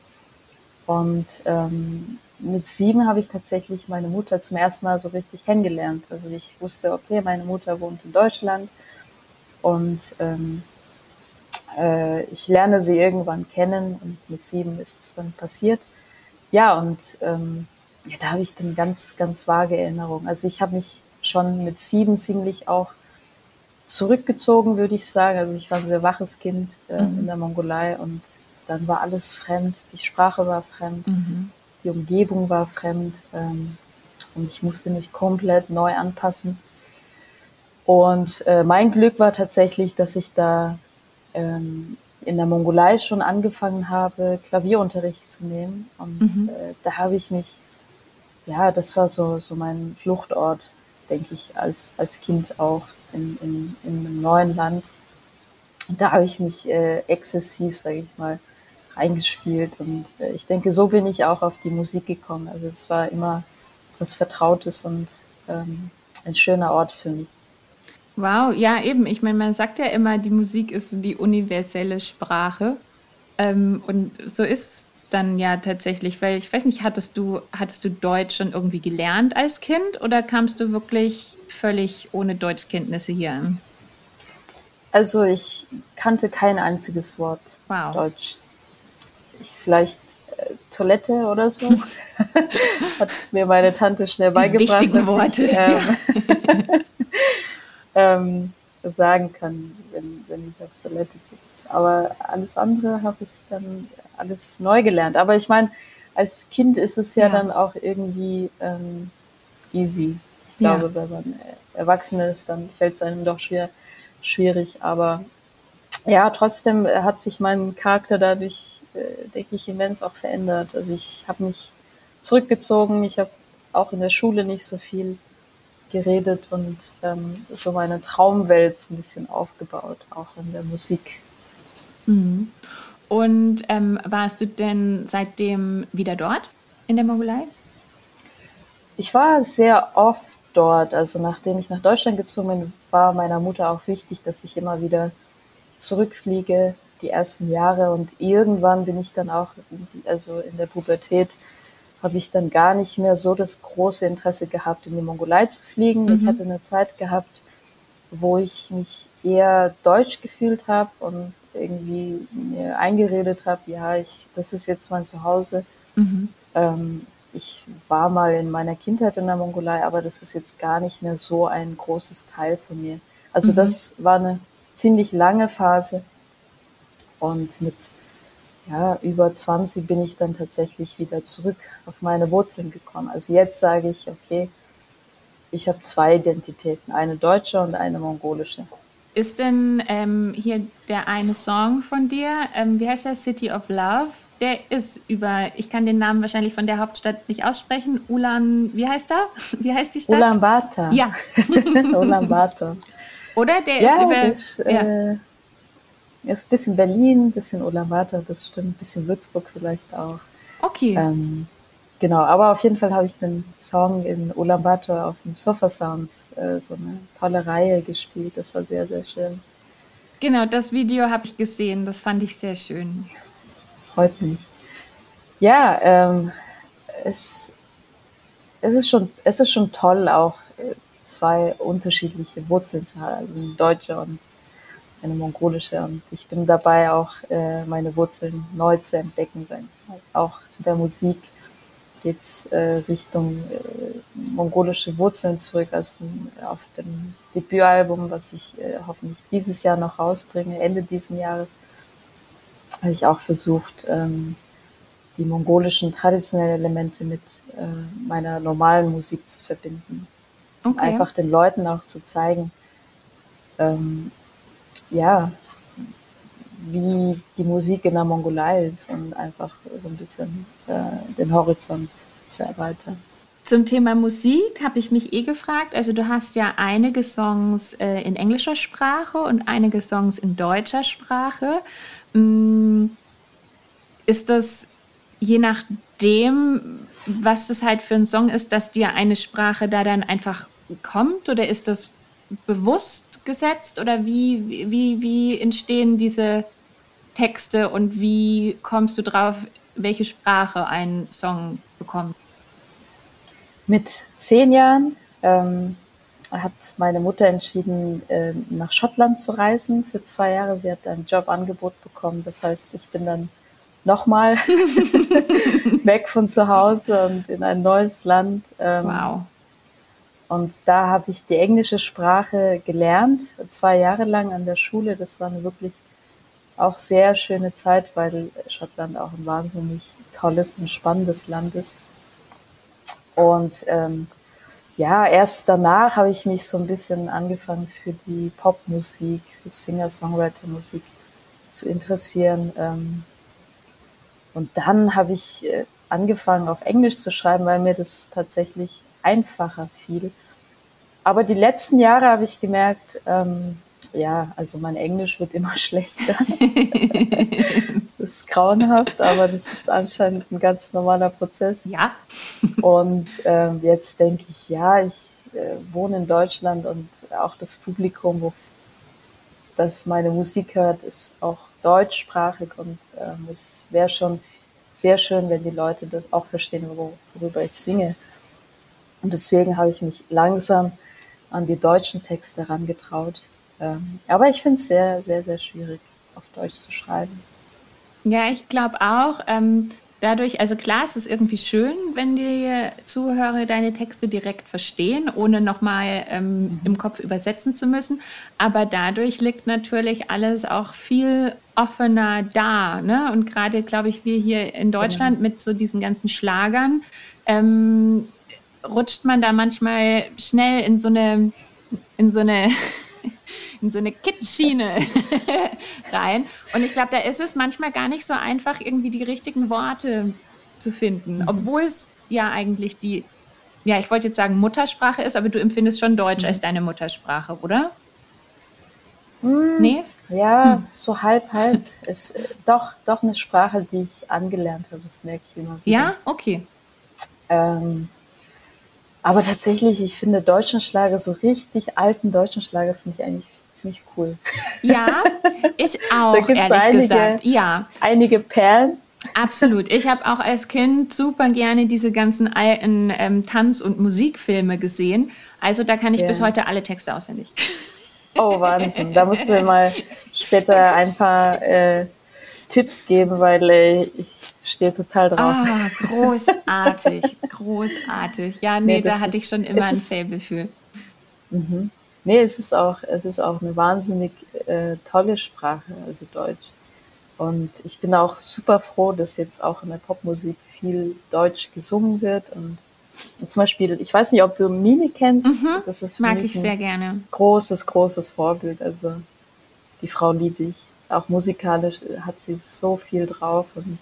Und ähm, mit sieben habe ich tatsächlich meine Mutter zum ersten Mal so richtig kennengelernt. Also ich wusste, okay, meine Mutter wohnt in Deutschland und ähm, äh, ich lerne sie irgendwann kennen und mit sieben ist es dann passiert. Ja, und ähm, ja, da habe ich dann ganz, ganz vage Erinnerungen. Also ich habe mich schon mit sieben ziemlich auch zurückgezogen, würde ich sagen. Also ich war ein sehr waches Kind äh, mhm. in der Mongolei und dann war alles fremd, die Sprache war fremd, mhm. die Umgebung war fremd ähm, und ich musste mich komplett neu anpassen. Und äh, mein Glück war tatsächlich, dass ich da ähm, in der Mongolei schon angefangen habe, Klavierunterricht zu nehmen. Und mhm. äh, da habe ich mich, ja, das war so, so mein Fluchtort, denke ich, als, als Kind auch in, in, in einem neuen Land. da habe ich mich äh, exzessiv, sage ich mal, reingespielt. Und äh, ich denke, so bin ich auch auf die Musik gekommen. Also es war immer was Vertrautes und ähm, ein schöner Ort für mich. Wow, ja eben. Ich meine, man sagt ja immer, die Musik ist so die universelle Sprache. Ähm, und so ist es dann ja tatsächlich, weil ich weiß nicht, hattest du, hattest du Deutsch schon irgendwie gelernt als Kind oder kamst du wirklich völlig ohne Deutschkenntnisse hier an? Also ich kannte kein einziges Wort wow. Deutsch. Ich vielleicht äh, Toilette oder so. Hat mir meine Tante schnell Die beigebracht. Wichtigen Worte. Ich, ähm, ähm, sagen kann, wenn, wenn ich auf Toilette bin. Aber alles andere habe ich dann alles neu gelernt. Aber ich meine, als Kind ist es ja, ja. dann auch irgendwie ähm, easy. Ich glaube, ja. wenn man erwachsen ist, dann fällt es einem doch schwer, schwierig. Aber ja, trotzdem hat sich mein Charakter dadurch, äh, denke ich, immens auch verändert. Also ich habe mich zurückgezogen. Ich habe auch in der Schule nicht so viel geredet und ähm, so meine Traumwelt ein bisschen aufgebaut, auch in der Musik. Mhm. Und ähm, warst du denn seitdem wieder dort in der Mongolei? Ich war sehr oft dort. Also nachdem ich nach Deutschland gezogen bin, war meiner Mutter auch wichtig, dass ich immer wieder zurückfliege, die ersten Jahre. Und irgendwann bin ich dann auch, also in der Pubertät, habe ich dann gar nicht mehr so das große Interesse gehabt, in die Mongolei zu fliegen. Mhm. Ich hatte eine Zeit gehabt, wo ich mich eher deutsch gefühlt habe und irgendwie mir eingeredet habe, ja, ich, das ist jetzt mein Zuhause. Mhm. Ähm, ich war mal in meiner Kindheit in der Mongolei, aber das ist jetzt gar nicht mehr so ein großes Teil von mir. Also mhm. das war eine ziemlich lange Phase und mit ja, über 20 bin ich dann tatsächlich wieder zurück auf meine Wurzeln gekommen. Also jetzt sage ich, okay, ich habe zwei Identitäten, eine deutsche und eine mongolische. Ist denn ähm, hier der eine Song von dir, ähm, wie heißt der, City of Love? Der ist über, ich kann den Namen wahrscheinlich von der Hauptstadt nicht aussprechen, Ulan, wie heißt er? Wie heißt die Stadt? Ulaanbaatar. Ja. Ulaanbaatar. Oder? Der ja, ist über... Ist, ja. Äh, ist ein bisschen Berlin, ein bisschen Ulaanbaatar, das stimmt, ein bisschen Würzburg vielleicht auch. Okay. Ähm, genau, aber auf jeden Fall habe ich den Song in Ulaanbaatar auf dem Sofa Sounds äh, so eine tolle Reihe gespielt. Das war sehr, sehr schön. Genau, das Video habe ich gesehen. Das fand ich sehr schön. Freut mich. Ja, ähm, es, es, ist schon, es ist schon toll, auch äh, zwei unterschiedliche Wurzeln zu haben, also eine deutsche und eine mongolische. Und ich bin dabei auch äh, meine Wurzeln neu zu entdecken. Sein. Auch in der Musik geht es äh, Richtung äh, mongolische Wurzeln zurück. Also auf dem Debütalbum, was ich äh, hoffentlich dieses Jahr noch rausbringe, Ende diesen Jahres, habe ich auch versucht, ähm, die mongolischen traditionellen Elemente mit äh, meiner normalen Musik zu verbinden. Okay. Einfach den Leuten auch zu zeigen, ähm, ja, wie die Musik in der Mongolei ist und einfach so ein bisschen äh, den Horizont zu erweitern. Zum Thema Musik habe ich mich eh gefragt. Also du hast ja einige Songs äh, in englischer Sprache und einige Songs in deutscher Sprache. Mm, ist das je nachdem, was das halt für ein Song ist, dass dir eine Sprache da dann einfach kommt oder ist das bewusst gesetzt oder wie, wie, wie entstehen diese Texte und wie kommst du drauf, welche Sprache ein Song bekommt? Mit zehn Jahren ähm, hat meine Mutter entschieden, äh, nach Schottland zu reisen für zwei Jahre. Sie hat ein Jobangebot bekommen. Das heißt, ich bin dann nochmal weg von zu Hause und in ein neues Land. Ähm, wow. Und da habe ich die englische Sprache gelernt, zwei Jahre lang an der Schule. Das war eine wirklich auch sehr schöne Zeit, weil Schottland auch ein wahnsinnig tolles und spannendes Land ist. Und ähm, ja, erst danach habe ich mich so ein bisschen angefangen für die Popmusik, für Singer-Songwriter-Musik zu interessieren. Ähm, und dann habe ich äh, angefangen, auf Englisch zu schreiben, weil mir das tatsächlich einfacher fiel. Aber die letzten Jahre habe ich gemerkt, ähm, ja, also mein Englisch wird immer schlechter. das ist grauenhaft, aber das ist anscheinend ein ganz normaler Prozess. Ja. und äh, jetzt denke ich, ja, ich äh, wohne in Deutschland und auch das Publikum, wo das meine Musik hört, ist auch deutschsprachig und ähm, es wäre schon sehr schön, wenn die Leute das auch verstehen, worüber ich singe. Und deswegen habe ich mich langsam an die deutschen Texte herangetraut. Ähm, aber ich finde es sehr, sehr, sehr schwierig, auf Deutsch zu schreiben. Ja, ich glaube auch. Ähm, dadurch, also klar, es ist irgendwie schön, wenn die Zuhörer deine Texte direkt verstehen, ohne nochmal ähm, mhm. im Kopf übersetzen zu müssen. Aber dadurch liegt natürlich alles auch viel offener da. Ne? Und gerade, glaube ich, wir hier in Deutschland genau. mit so diesen ganzen Schlagern, ähm, rutscht man da manchmal schnell in so eine, in so eine in so eine Kitschschiene rein. Und ich glaube, da ist es manchmal gar nicht so einfach, irgendwie die richtigen Worte zu finden, mhm. obwohl es ja eigentlich die, ja, ich wollte jetzt sagen Muttersprache ist, aber du empfindest schon Deutsch mhm. als deine Muttersprache, oder? Mhm. Nee? Ja, hm. so halb, halb. ist doch, doch eine Sprache, die ich angelernt habe, das merke ich immer wieder. Ja, okay. Ähm, aber tatsächlich, ich finde deutschen Schlager, so richtig alten deutschen Schlager, finde ich eigentlich ziemlich cool. Ja, ich auch, ehrlich einige, gesagt. Ja. Einige Perlen. Absolut. Ich habe auch als Kind super gerne diese ganzen alten ähm, Tanz- und Musikfilme gesehen. Also da kann ich ja. bis heute alle Texte auswendig. Oh, Wahnsinn. Da musst du mir mal später ein paar äh, Tipps geben, weil äh, ich stehe total drauf. Ah, großartig, großartig. Ja, nee, nee da hatte ich schon immer ein Fable für. Mhm. Nee, es ist auch, es ist auch eine wahnsinnig äh, tolle Sprache, also Deutsch. Und ich bin auch super froh, dass jetzt auch in der Popmusik viel Deutsch gesungen wird. Und, und zum Beispiel, ich weiß nicht, ob du Mimi kennst. Mhm, das ist mag ich sehr gerne. Großes, großes Vorbild. Also die Frau liebe ich. Auch musikalisch hat sie so viel drauf und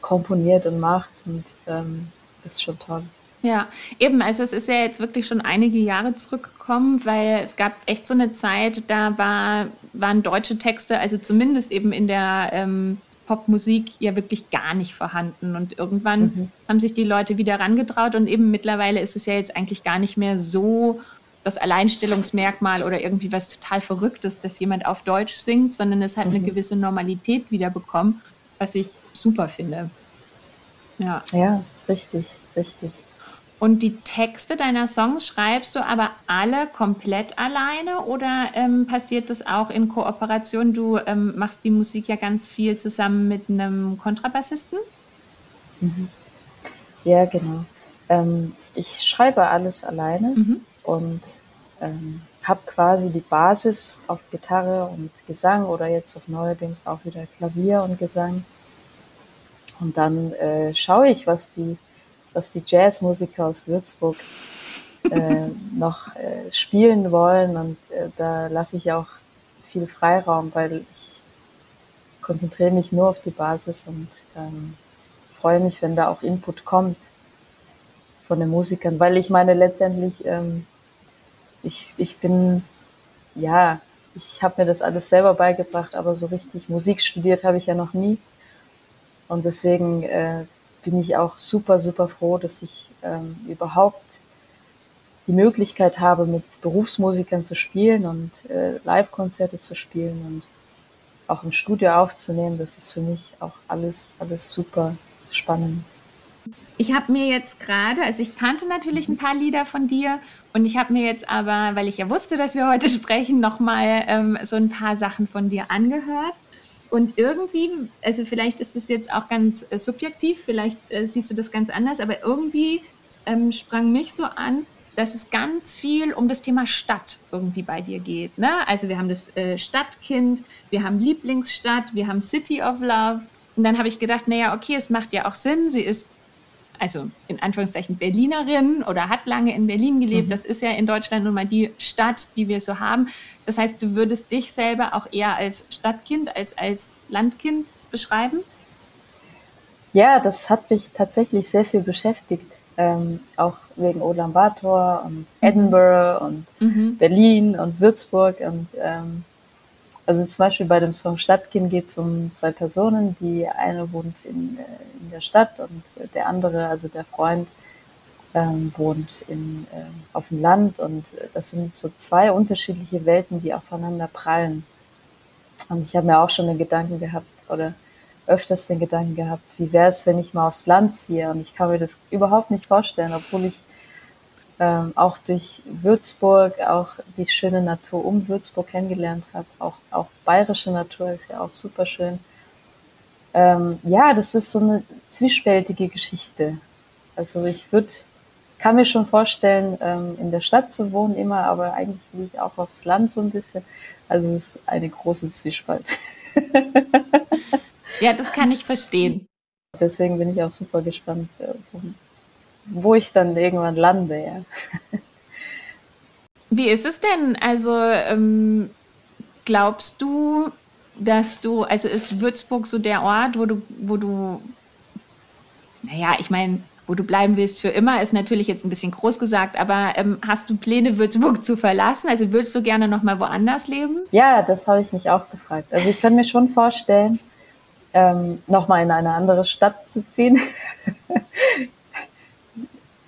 komponiert und macht und ähm, ist schon toll. Ja, eben, also es ist ja jetzt wirklich schon einige Jahre zurückgekommen, weil es gab echt so eine Zeit, da war, waren deutsche Texte, also zumindest eben in der ähm, Popmusik ja wirklich gar nicht vorhanden. Und irgendwann mhm. haben sich die Leute wieder rangetraut und eben mittlerweile ist es ja jetzt eigentlich gar nicht mehr so das Alleinstellungsmerkmal oder irgendwie was total Verrücktes, dass jemand auf Deutsch singt, sondern es hat mhm. eine gewisse Normalität wiederbekommen, was ich super finde. Ja, ja richtig, richtig. Und die Texte deiner Songs schreibst du aber alle komplett alleine oder ähm, passiert das auch in Kooperation? Du ähm, machst die Musik ja ganz viel zusammen mit einem Kontrabassisten? Mhm. Ja, genau. Ähm, ich schreibe alles alleine mhm. Und ähm, habe quasi die Basis auf Gitarre und Gesang oder jetzt auf neuerdings auch wieder Klavier und Gesang. Und dann äh, schaue ich, was die was die Jazzmusiker aus Würzburg äh, noch äh, spielen wollen. Und äh, da lasse ich auch viel Freiraum, weil ich konzentriere mich nur auf die Basis und ähm, freue mich, wenn da auch Input kommt von den Musikern, weil ich meine letztendlich, ähm, ich, ich bin, ja, ich habe mir das alles selber beigebracht, aber so richtig Musik studiert habe ich ja noch nie. Und deswegen äh, bin ich auch super, super froh, dass ich ähm, überhaupt die Möglichkeit habe, mit Berufsmusikern zu spielen und äh, Live-Konzerte zu spielen und auch im Studio aufzunehmen. Das ist für mich auch alles, alles super spannend. Ich habe mir jetzt gerade, also ich kannte natürlich ein paar Lieder von dir und ich habe mir jetzt aber, weil ich ja wusste, dass wir heute sprechen, nochmal ähm, so ein paar Sachen von dir angehört. Und irgendwie, also vielleicht ist es jetzt auch ganz äh, subjektiv, vielleicht äh, siehst du das ganz anders, aber irgendwie ähm, sprang mich so an, dass es ganz viel um das Thema Stadt irgendwie bei dir geht. Ne? Also wir haben das äh, Stadtkind, wir haben Lieblingsstadt, wir haben City of Love. Und dann habe ich gedacht, naja, okay, es macht ja auch Sinn, sie ist also in Anführungszeichen Berlinerin oder hat lange in Berlin gelebt. Mhm. Das ist ja in Deutschland nun mal die Stadt, die wir so haben. Das heißt, du würdest dich selber auch eher als Stadtkind als als Landkind beschreiben? Ja, das hat mich tatsächlich sehr viel beschäftigt. ähm, auch wegen Ulaanbaatar und mhm. Edinburgh und mhm. Berlin und Würzburg und ähm, also zum Beispiel bei dem Song Stadtkind geht es um zwei Personen. Die eine wohnt in, äh, in der Stadt und der andere, also der Freund, ähm, wohnt in, äh, auf dem Land. Und das sind so zwei unterschiedliche Welten, die aufeinander prallen. Und ich habe mir auch schon den Gedanken gehabt, oder öfters den Gedanken gehabt, wie wäre es, wenn ich mal aufs Land ziehe? Und ich kann mir das überhaupt nicht vorstellen, obwohl ich ähm, auch durch Würzburg auch die schöne Natur um Würzburg kennengelernt habe. Auch, auch bayerische Natur ist ja auch super schön. Ähm, ja, das ist so eine zwiespältige Geschichte. Also ich würde, kann mir schon vorstellen, ähm, in der Stadt zu wohnen immer, aber eigentlich will ich auch aufs Land so ein bisschen. Also es ist eine große Zwiespalt. ja, das kann ich verstehen. Deswegen bin ich auch super gespannt, äh, wo ich dann irgendwann lande, ja. Wie ist es denn? Also ähm, glaubst du, dass du, also ist Würzburg so der Ort, wo du, wo du, naja, ich meine, wo du bleiben willst für immer, ist natürlich jetzt ein bisschen groß gesagt, aber ähm, hast du Pläne, Würzburg zu verlassen? Also würdest du gerne nochmal woanders leben? Ja, das habe ich mich auch gefragt. Also ich kann mir schon vorstellen, ähm, nochmal in eine andere Stadt zu ziehen.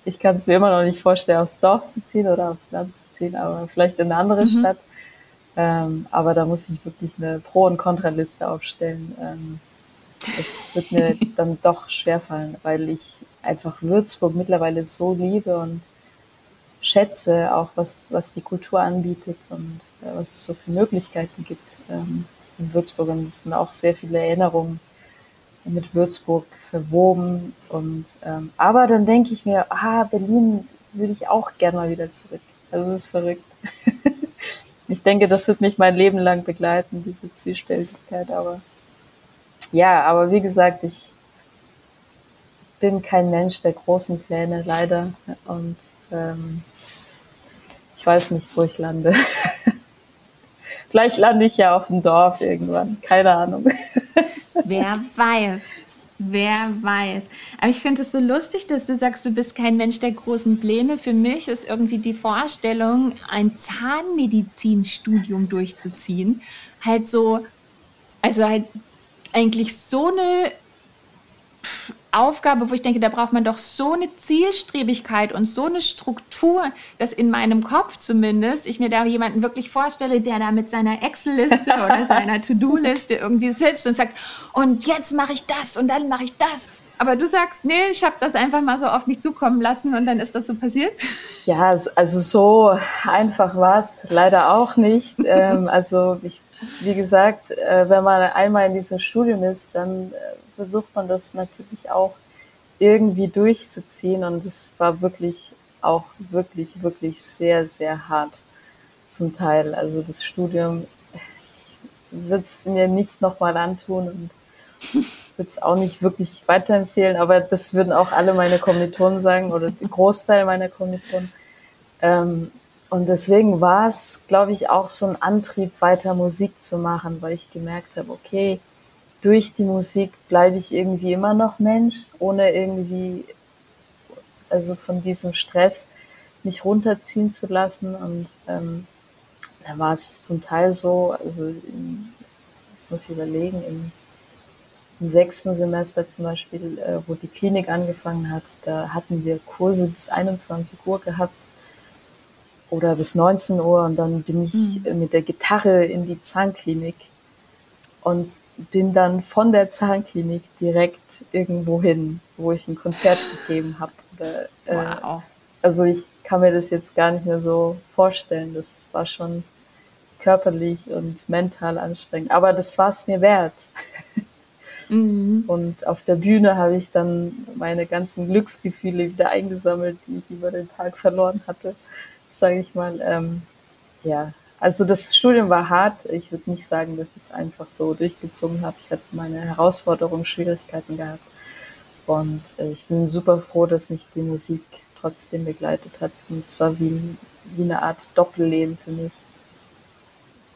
ich kann es mir immer noch nicht vorstellen, aufs Dorf zu ziehen oder aufs Land zu ziehen, aber vielleicht in eine andere mhm. Stadt. Ähm, aber da muss ich wirklich eine Pro- und Kontraliste aufstellen. Ähm, es wird mir dann doch schwerfallen, weil ich einfach Würzburg mittlerweile so liebe und schätze, auch was, was die Kultur anbietet und äh, was es so für Möglichkeiten gibt ähm, in Würzburg. Und es sind auch sehr viele Erinnerungen mit Würzburg verwoben. Und ähm, aber dann denke ich mir, ah, Berlin würde ich auch gerne mal wieder zurück. Also es ist verrückt. ich denke, das wird mich mein Leben lang begleiten, diese Zwiespältigkeit. Aber ja, aber wie gesagt, ich bin kein Mensch der großen Pläne, leider. Und ähm, ich weiß nicht, wo ich lande. Vielleicht lande ich ja auf dem Dorf irgendwann. Keine Ahnung. Wer weiß. Wer weiß. Aber ich finde es so lustig, dass du sagst, du bist kein Mensch der großen Pläne. Für mich ist irgendwie die Vorstellung, ein Zahnmedizinstudium durchzuziehen, halt so, also halt eigentlich so eine Aufgabe, wo ich denke, da braucht man doch so eine Zielstrebigkeit und so eine Struktur, dass in meinem Kopf zumindest ich mir da jemanden wirklich vorstelle, der da mit seiner Excel-Liste oder seiner To-Do-Liste irgendwie sitzt und sagt, und jetzt mache ich das und dann mache ich das. Aber du sagst, nee, ich habe das einfach mal so auf mich zukommen lassen und dann ist das so passiert? Ja, also so einfach war es leider auch nicht. ähm, also ich, wie gesagt, äh, wenn man einmal in diesem Studium ist, dann äh, versucht man das natürlich auch irgendwie durchzuziehen und es war wirklich auch wirklich, wirklich sehr, sehr hart zum Teil. Also das Studium, ich würde es mir nicht nochmal antun und würde es auch nicht wirklich weiterempfehlen, aber das würden auch alle meine Kommilitonen sagen oder der Großteil meiner Kommilitonen. Ähm, und deswegen war es, glaube ich, auch so ein Antrieb, weiter Musik zu machen, weil ich gemerkt habe, okay, durch die Musik bleibe ich irgendwie immer noch Mensch, ohne irgendwie, also von diesem Stress mich runterziehen zu lassen. Und ähm, da war es zum Teil so, also in, jetzt muss ich überlegen, im, im sechsten Semester zum Beispiel, äh, wo die Klinik angefangen hat, da hatten wir Kurse bis 21 Uhr gehabt oder bis 19 Uhr und dann bin ich mhm. mit der Gitarre in die Zahnklinik und bin dann von der Zahnklinik direkt irgendwo hin, wo ich ein Konzert gegeben habe. Äh, wow. Also ich kann mir das jetzt gar nicht mehr so vorstellen. Das war schon körperlich und mental anstrengend. Aber das war es mir wert. Mhm. Und auf der Bühne habe ich dann meine ganzen Glücksgefühle wieder eingesammelt, die ich über den Tag verloren hatte, sage ich mal. Ähm, ja, also das Studium war hart. Ich würde nicht sagen, dass ich es einfach so durchgezogen habe. Ich hatte meine Herausforderungen, Schwierigkeiten gehabt. Und äh, ich bin super froh, dass mich die Musik trotzdem begleitet hat. Und es war wie, wie eine Art Doppelleben für mich.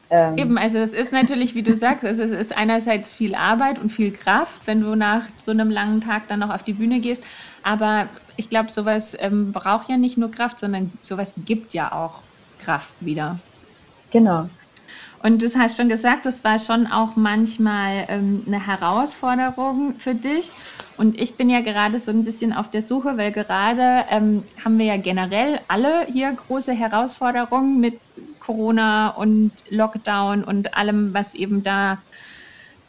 Ähm, Eben, also es ist natürlich, wie du sagst, es ist einerseits viel Arbeit und viel Kraft, wenn du nach so einem langen Tag dann noch auf die Bühne gehst. Aber ich glaube, sowas ähm, braucht ja nicht nur Kraft, sondern sowas gibt ja auch Kraft wieder. Genau. Und du hast schon gesagt, das war schon auch manchmal ähm, eine Herausforderung für dich. Und ich bin ja gerade so ein bisschen auf der Suche, weil gerade ähm, haben wir ja generell alle hier große Herausforderungen mit Corona und Lockdown und allem, was eben da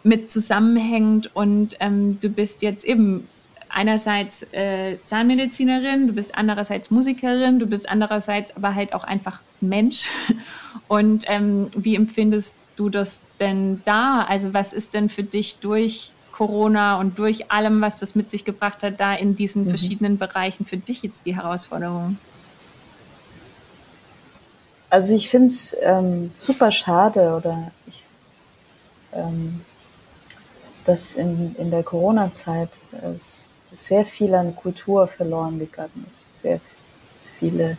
mit zusammenhängt. Und ähm, du bist jetzt eben einerseits äh, Zahnmedizinerin, du bist andererseits Musikerin, du bist andererseits aber halt auch einfach Mensch. Und ähm, wie empfindest du das denn da? Also was ist denn für dich durch Corona und durch allem, was das mit sich gebracht hat, da in diesen mhm. verschiedenen Bereichen für dich jetzt die Herausforderung? Also ich finde es ähm, super schade oder ich, ähm, dass in, in der Corona-Zeit sehr viel an Kultur verloren gegangen ist. Sehr viele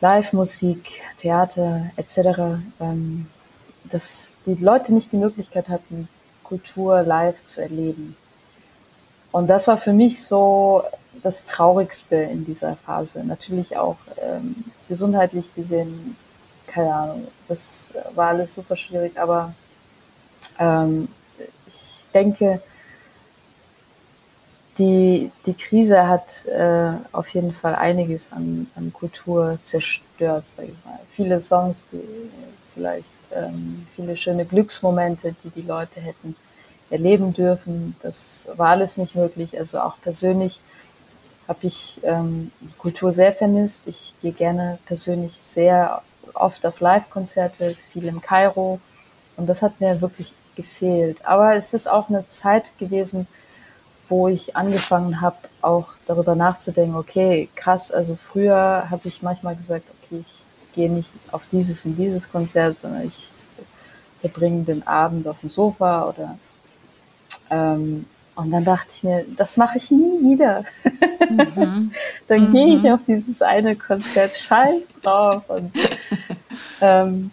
Live-Musik, Theater etc., ähm, dass die Leute nicht die Möglichkeit hatten, Kultur live zu erleben. Und das war für mich so das Traurigste in dieser Phase. Natürlich auch ähm, gesundheitlich gesehen, keine Ahnung, das war alles super schwierig, aber ähm, ich denke, die, die Krise hat äh, auf jeden Fall einiges an, an Kultur zerstört, sage ich mal. Viele Songs, die vielleicht ähm, viele schöne Glücksmomente, die die Leute hätten erleben dürfen, das war alles nicht möglich. Also auch persönlich habe ich ähm, die Kultur sehr vermisst. Ich gehe gerne persönlich sehr oft auf Live-Konzerte, viel im Kairo und das hat mir wirklich gefehlt. Aber es ist auch eine Zeit gewesen, wo ich angefangen habe, auch darüber nachzudenken, okay, krass, also früher habe ich manchmal gesagt, okay, ich gehe nicht auf dieses und dieses Konzert, sondern ich verbringe den Abend auf dem Sofa oder ähm, und dann dachte ich mir, das mache ich nie wieder. Mhm. dann mhm. gehe ich auf dieses eine Konzert, scheiß drauf. Und, ähm,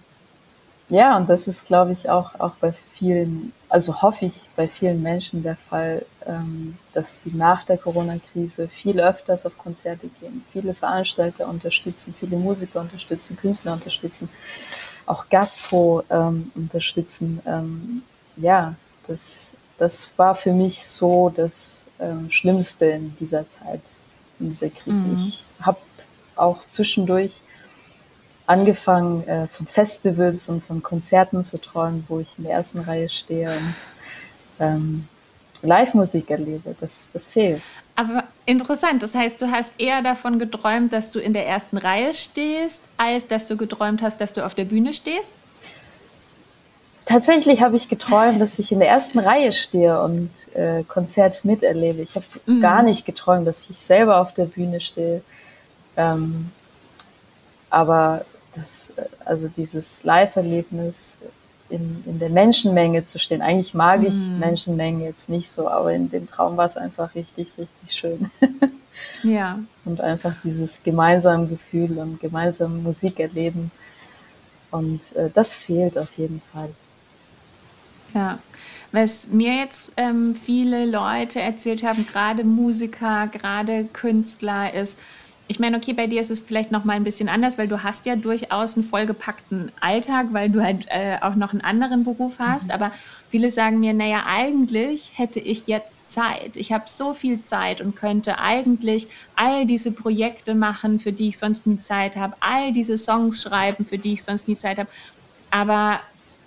ja, und das ist, glaube ich, auch, auch bei vielen also hoffe ich bei vielen Menschen der Fall, ähm, dass die nach der Corona-Krise viel öfters auf Konzerte gehen, viele Veranstalter unterstützen, viele Musiker unterstützen, Künstler unterstützen, auch Gastro ähm, unterstützen. Ähm, ja, das, das war für mich so das Schlimmste in dieser Zeit, in dieser Krise. Mhm. Ich habe auch zwischendurch angefangen, äh, von Festivals und von Konzerten zu träumen, wo ich in der ersten Reihe stehe und ähm, Live-Musik erlebe. Das, das fehlt. Aber interessant, das heißt, du hast eher davon geträumt, dass du in der ersten Reihe stehst, als dass du geträumt hast, dass du auf der Bühne stehst? Tatsächlich habe ich geträumt, dass ich in der ersten Reihe stehe und äh, Konzert miterlebe. Ich habe mhm. gar nicht geträumt, dass ich selber auf der Bühne stehe. Ähm, aber das, also dieses Live-Erlebnis in, in der Menschenmenge zu stehen. Eigentlich mag ich mhm. Menschenmengen jetzt nicht so, aber in dem Traum war es einfach richtig, richtig schön. ja. Und einfach dieses gemeinsame Gefühl und gemeinsame Musik erleben. Und äh, das fehlt auf jeden Fall. Ja. Was mir jetzt ähm, viele Leute erzählt haben, gerade Musiker, gerade Künstler, ist, ich meine, okay, bei dir ist es vielleicht noch mal ein bisschen anders, weil du hast ja durchaus einen vollgepackten Alltag, weil du halt äh, auch noch einen anderen Beruf hast. Mhm. Aber viele sagen mir, naja, eigentlich hätte ich jetzt Zeit. Ich habe so viel Zeit und könnte eigentlich all diese Projekte machen, für die ich sonst nie Zeit habe, all diese Songs schreiben, für die ich sonst nie Zeit habe. Aber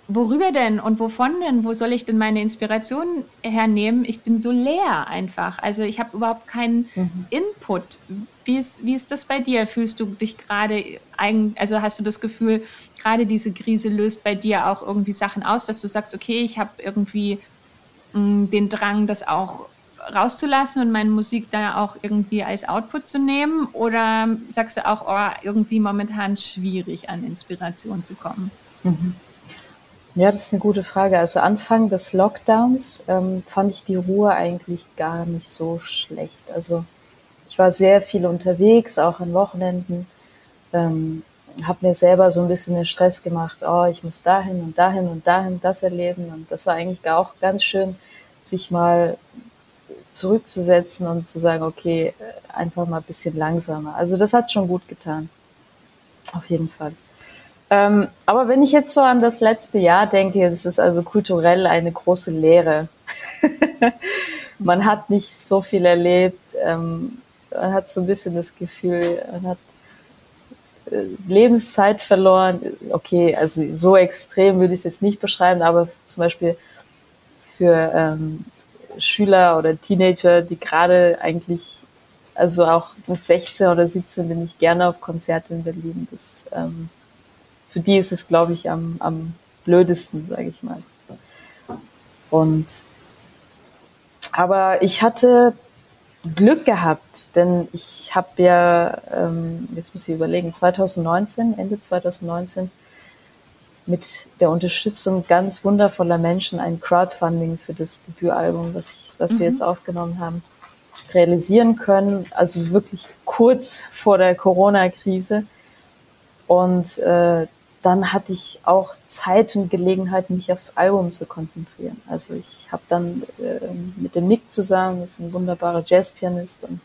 worüber denn und wovon denn? Wo soll ich denn meine Inspiration hernehmen? Ich bin so leer einfach. Also ich habe überhaupt keinen mhm. Input. Wie ist, wie ist das bei dir? Fühlst du dich gerade, also hast du das Gefühl, gerade diese Krise löst bei dir auch irgendwie Sachen aus, dass du sagst, okay, ich habe irgendwie mh, mm, den Drang, das auch rauszulassen und meine Musik da auch irgendwie als Output zu nehmen? Oder sagst du auch, oh, irgendwie momentan schwierig an Inspiration zu kommen? Mhm. Ja, das ist eine gute Frage. Also Anfang des Lockdowns ähm, fand ich die Ruhe eigentlich gar nicht so schlecht. Also ich war sehr viel unterwegs, auch an Wochenenden. Ähm, habe mir selber so ein bisschen den Stress gemacht, oh, ich muss dahin und dahin und dahin das erleben. Und das war eigentlich auch ganz schön, sich mal zurückzusetzen und zu sagen, okay, einfach mal ein bisschen langsamer. Also das hat schon gut getan. Auf jeden Fall. Ähm, aber wenn ich jetzt so an das letzte Jahr denke, es ist also kulturell eine große Lehre. man hat nicht so viel erlebt. Ähm, man hat so ein bisschen das Gefühl, man hat äh, Lebenszeit verloren. Okay, also so extrem würde ich es jetzt nicht beschreiben, aber zum Beispiel für ähm, Schüler oder Teenager, die gerade eigentlich, also auch mit 16 oder 17 bin ich gerne auf Konzerte in Berlin. Das, ähm, für die ist es, glaube ich, am, am blödesten, sage ich mal. Und aber ich hatte Glück gehabt, denn ich habe ja, ähm, jetzt muss ich überlegen, 2019, Ende 2019, mit der Unterstützung ganz wundervoller Menschen ein Crowdfunding für das Debütalbum, was, ich, was mhm. wir jetzt aufgenommen haben, realisieren können. Also wirklich kurz vor der Corona-Krise. Und äh, dann hatte ich auch Zeit und Gelegenheit, mich aufs Album zu konzentrieren. Also ich habe dann äh, mit dem Nick zusammen, das ist ein wunderbarer Jazzpianist und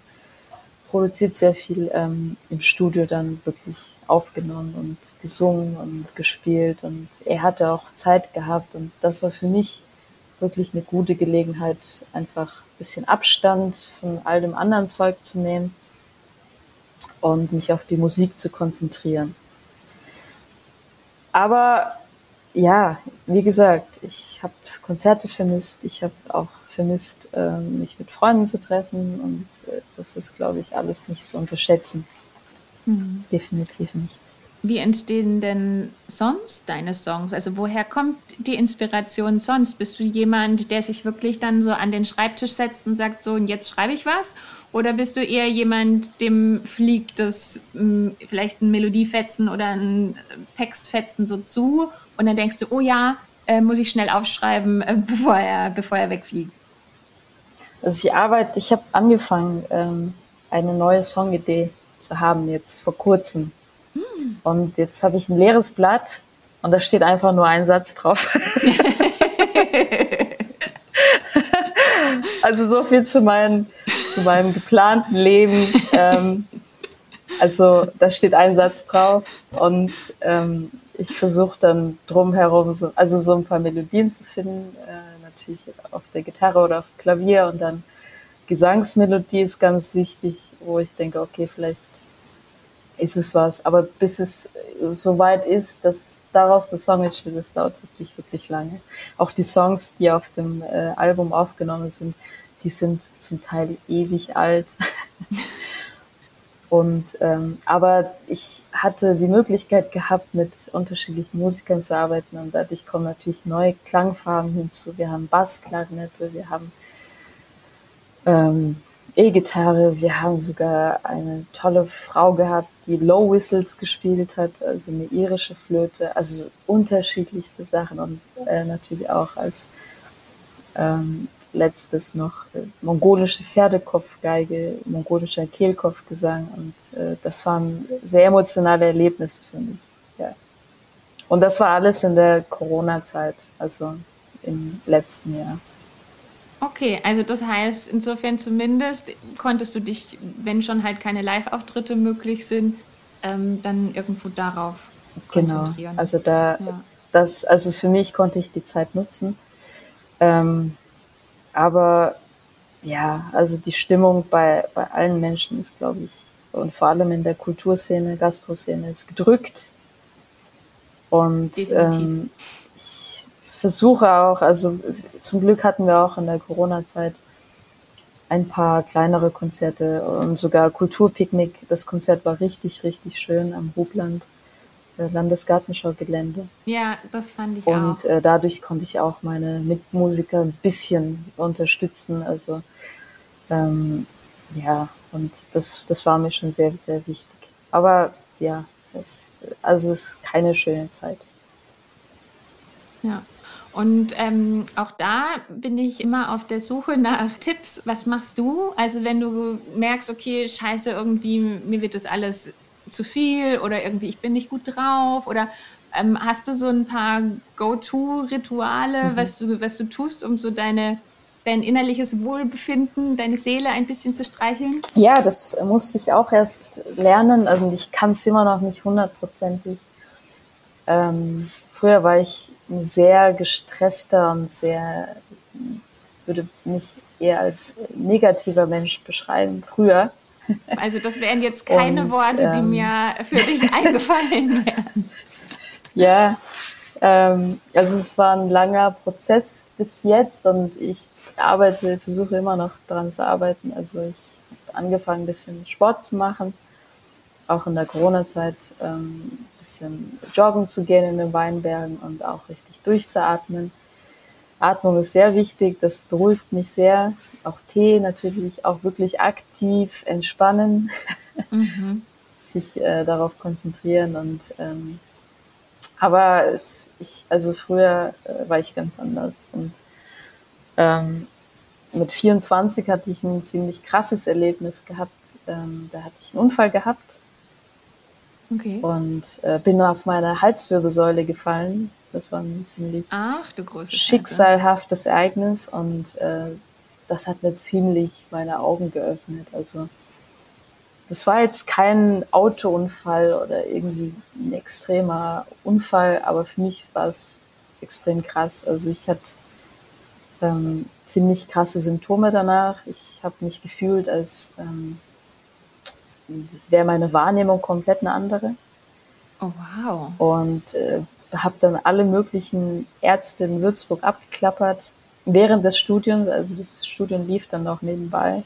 produziert sehr viel ähm, im Studio dann wirklich aufgenommen und gesungen und gespielt und er hatte auch Zeit gehabt und das war für mich wirklich eine gute Gelegenheit, einfach ein bisschen Abstand von all dem anderen Zeug zu nehmen und mich auf die Musik zu konzentrieren. Aber ja, wie gesagt, ich habe Konzerte vermisst, ich habe auch vermisst, ähm, mich mit Freunden zu treffen und äh, das ist, glaube ich, alles nicht zu unterschätzen. Mhm. Definitiv nicht. Wie entstehen denn sonst deine Songs? Also woher kommt die Inspiration sonst? Bist du jemand, der sich wirklich dann so an den Schreibtisch setzt und sagt, so und jetzt schreibe ich was? Oder bist du eher jemand, dem fliegt das mh, hm, vielleicht ein Melodiefetzen oder ein Textfetzen so zu und dann denkst du, oh ja, äh, muss ich schnell aufschreiben, äh, bevor, er, bevor er wegfliegt? Also ich arbeite, ich habe angefangen, ähm, eine neue Songidee zu haben jetzt vor kurzem. Hm. Und jetzt habe ich ein leeres Blatt und da steht einfach nur ein Satz drauf. also so viel zu meinen zu meinem geplanten Leben. Ähm, also da steht ein Satz drauf und ähm, ich versuche dann drumherum so, also so ein paar Melodien zu finden, äh, natürlich auf der Gitarre oder auf Klavier und dann Gesangsmelodie ist ganz wichtig, wo ich denke, okay, vielleicht ist es was. Aber bis es so weit ist, dass daraus der Song entsteht, das dauert wirklich, wirklich lange. Auch die Songs, die auf dem äh, Album aufgenommen sind, die sind zum Teil ewig alt. Und ähm, aber ich hatte die Möglichkeit gehabt, mit unterschiedlichen Musikern zu arbeiten und dadurch kommen natürlich neue Klangfarben hinzu. Wir haben Bassklarinette, wir haben ähm, E-Gitarre, wir haben sogar eine tolle Frau gehabt, die Low Whistles gespielt hat, also eine irische Flöte, also unterschiedlichste Sachen und äh, natürlich auch als ähm, letztes noch äh, mongolische Pferdekopfgeige, mongolischer Kehlkopfgesang und äh, das waren sehr emotionale Erlebnisse für mich. Ja. Und das war alles in der Corona-Zeit, also im letzten Jahr. Okay, also das heißt, insofern zumindest konntest du dich, wenn schon halt keine Live-Auftritte möglich sind, ähm, dann irgendwo darauf genau. konzentrieren. Also da, ja. das, also für mich konnte ich die Zeit nutzen. Ähm, aber ja, also die Stimmung bei, bei allen Menschen ist, glaube ich, und vor allem in der Kulturszene, Gastroszene ist gedrückt. Und ähm, ich versuche auch, also zum Glück hatten wir auch in der Corona-Zeit ein paar kleinere Konzerte und sogar Kulturpicknick. Das Konzert war richtig, richtig schön am Hubland. Äh, Landesgartenschau-Gelände. Ja, das fand ich und, auch. Und äh, dadurch konnte ich auch meine Mitmusiker ein bisschen unterstützen. Also ähm, ja, und das, das war mir schon sehr, sehr wichtig. Aber ja, es, also es ist keine schöne Zeit. Ja. Und ähm, auch da bin ich immer auf der Suche nach Tipps. Was machst du? Also wenn du merkst, okay, scheiße, irgendwie, mir wird das alles zu viel oder irgendwie ich bin nicht gut drauf oder ähm, hast du so ein paar Go-To-Rituale, mhm. was, du, was du tust, um so deine dein innerliches Wohlbefinden, deine Seele ein bisschen zu streicheln? Ja, das musste ich auch erst lernen. Also ich kann es immer noch nicht hundertprozentig. Ähm, früher war ich ein sehr gestresster und sehr, würde mich eher als negativer Mensch beschreiben, früher. Also das wären jetzt keine und, Worte, ähm, die mir für dich eingefallen wären. Ja, ähm, also es war ein langer Prozess bis jetzt und ich arbeite, versuche immer noch daran zu arbeiten. Also ich habe angefangen, ein bisschen Sport zu machen, auch in der Corona-Zeit ähm, ein bisschen joggen zu gehen in den Weinbergen und auch richtig durchzuatmen. Atmung ist sehr wichtig, das beruhigt mich sehr. Auch Tee natürlich, auch wirklich aktiv entspannen, mhm. sich äh, darauf konzentrieren und ähm, aber es, ich, also früher äh, war ich ganz anders und ähm, mit 24 hatte ich ein ziemlich krasses Erlebnis gehabt. Ähm, da hatte ich einen Unfall gehabt okay. und äh, bin auf meine Halswirbelsäule gefallen. Das war ein ziemlich Ach, schicksalhaftes Ereignis und äh, das hat mir ziemlich meine Augen geöffnet. Also das war jetzt kein Autounfall oder irgendwie ein extremer Unfall, aber für mich war es extrem krass. Also ich hatte ähm, ziemlich krasse Symptome danach. Ich habe mich gefühlt, als ähm, wäre meine Wahrnehmung komplett eine andere. Oh wow. Und äh, habe dann alle möglichen Ärzte in Würzburg abgeklappert während des Studiums. Also das Studium lief dann auch nebenbei.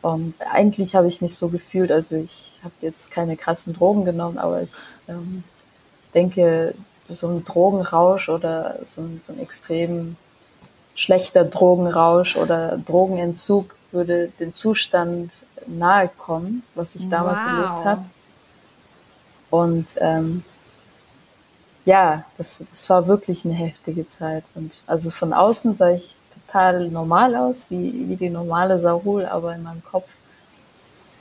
Und eigentlich habe ich mich so gefühlt, also ich habe jetzt keine krassen Drogen genommen, aber ich ähm, denke, so ein Drogenrausch oder so ein, so ein extrem schlechter Drogenrausch oder Drogenentzug würde den Zustand nahe kommen, was ich damals wow. erlebt habe. Und ähm, ja, das, das war wirklich eine heftige Zeit. Und also von außen sah ich total normal aus, wie, wie die normale Sahul, aber in meinem Kopf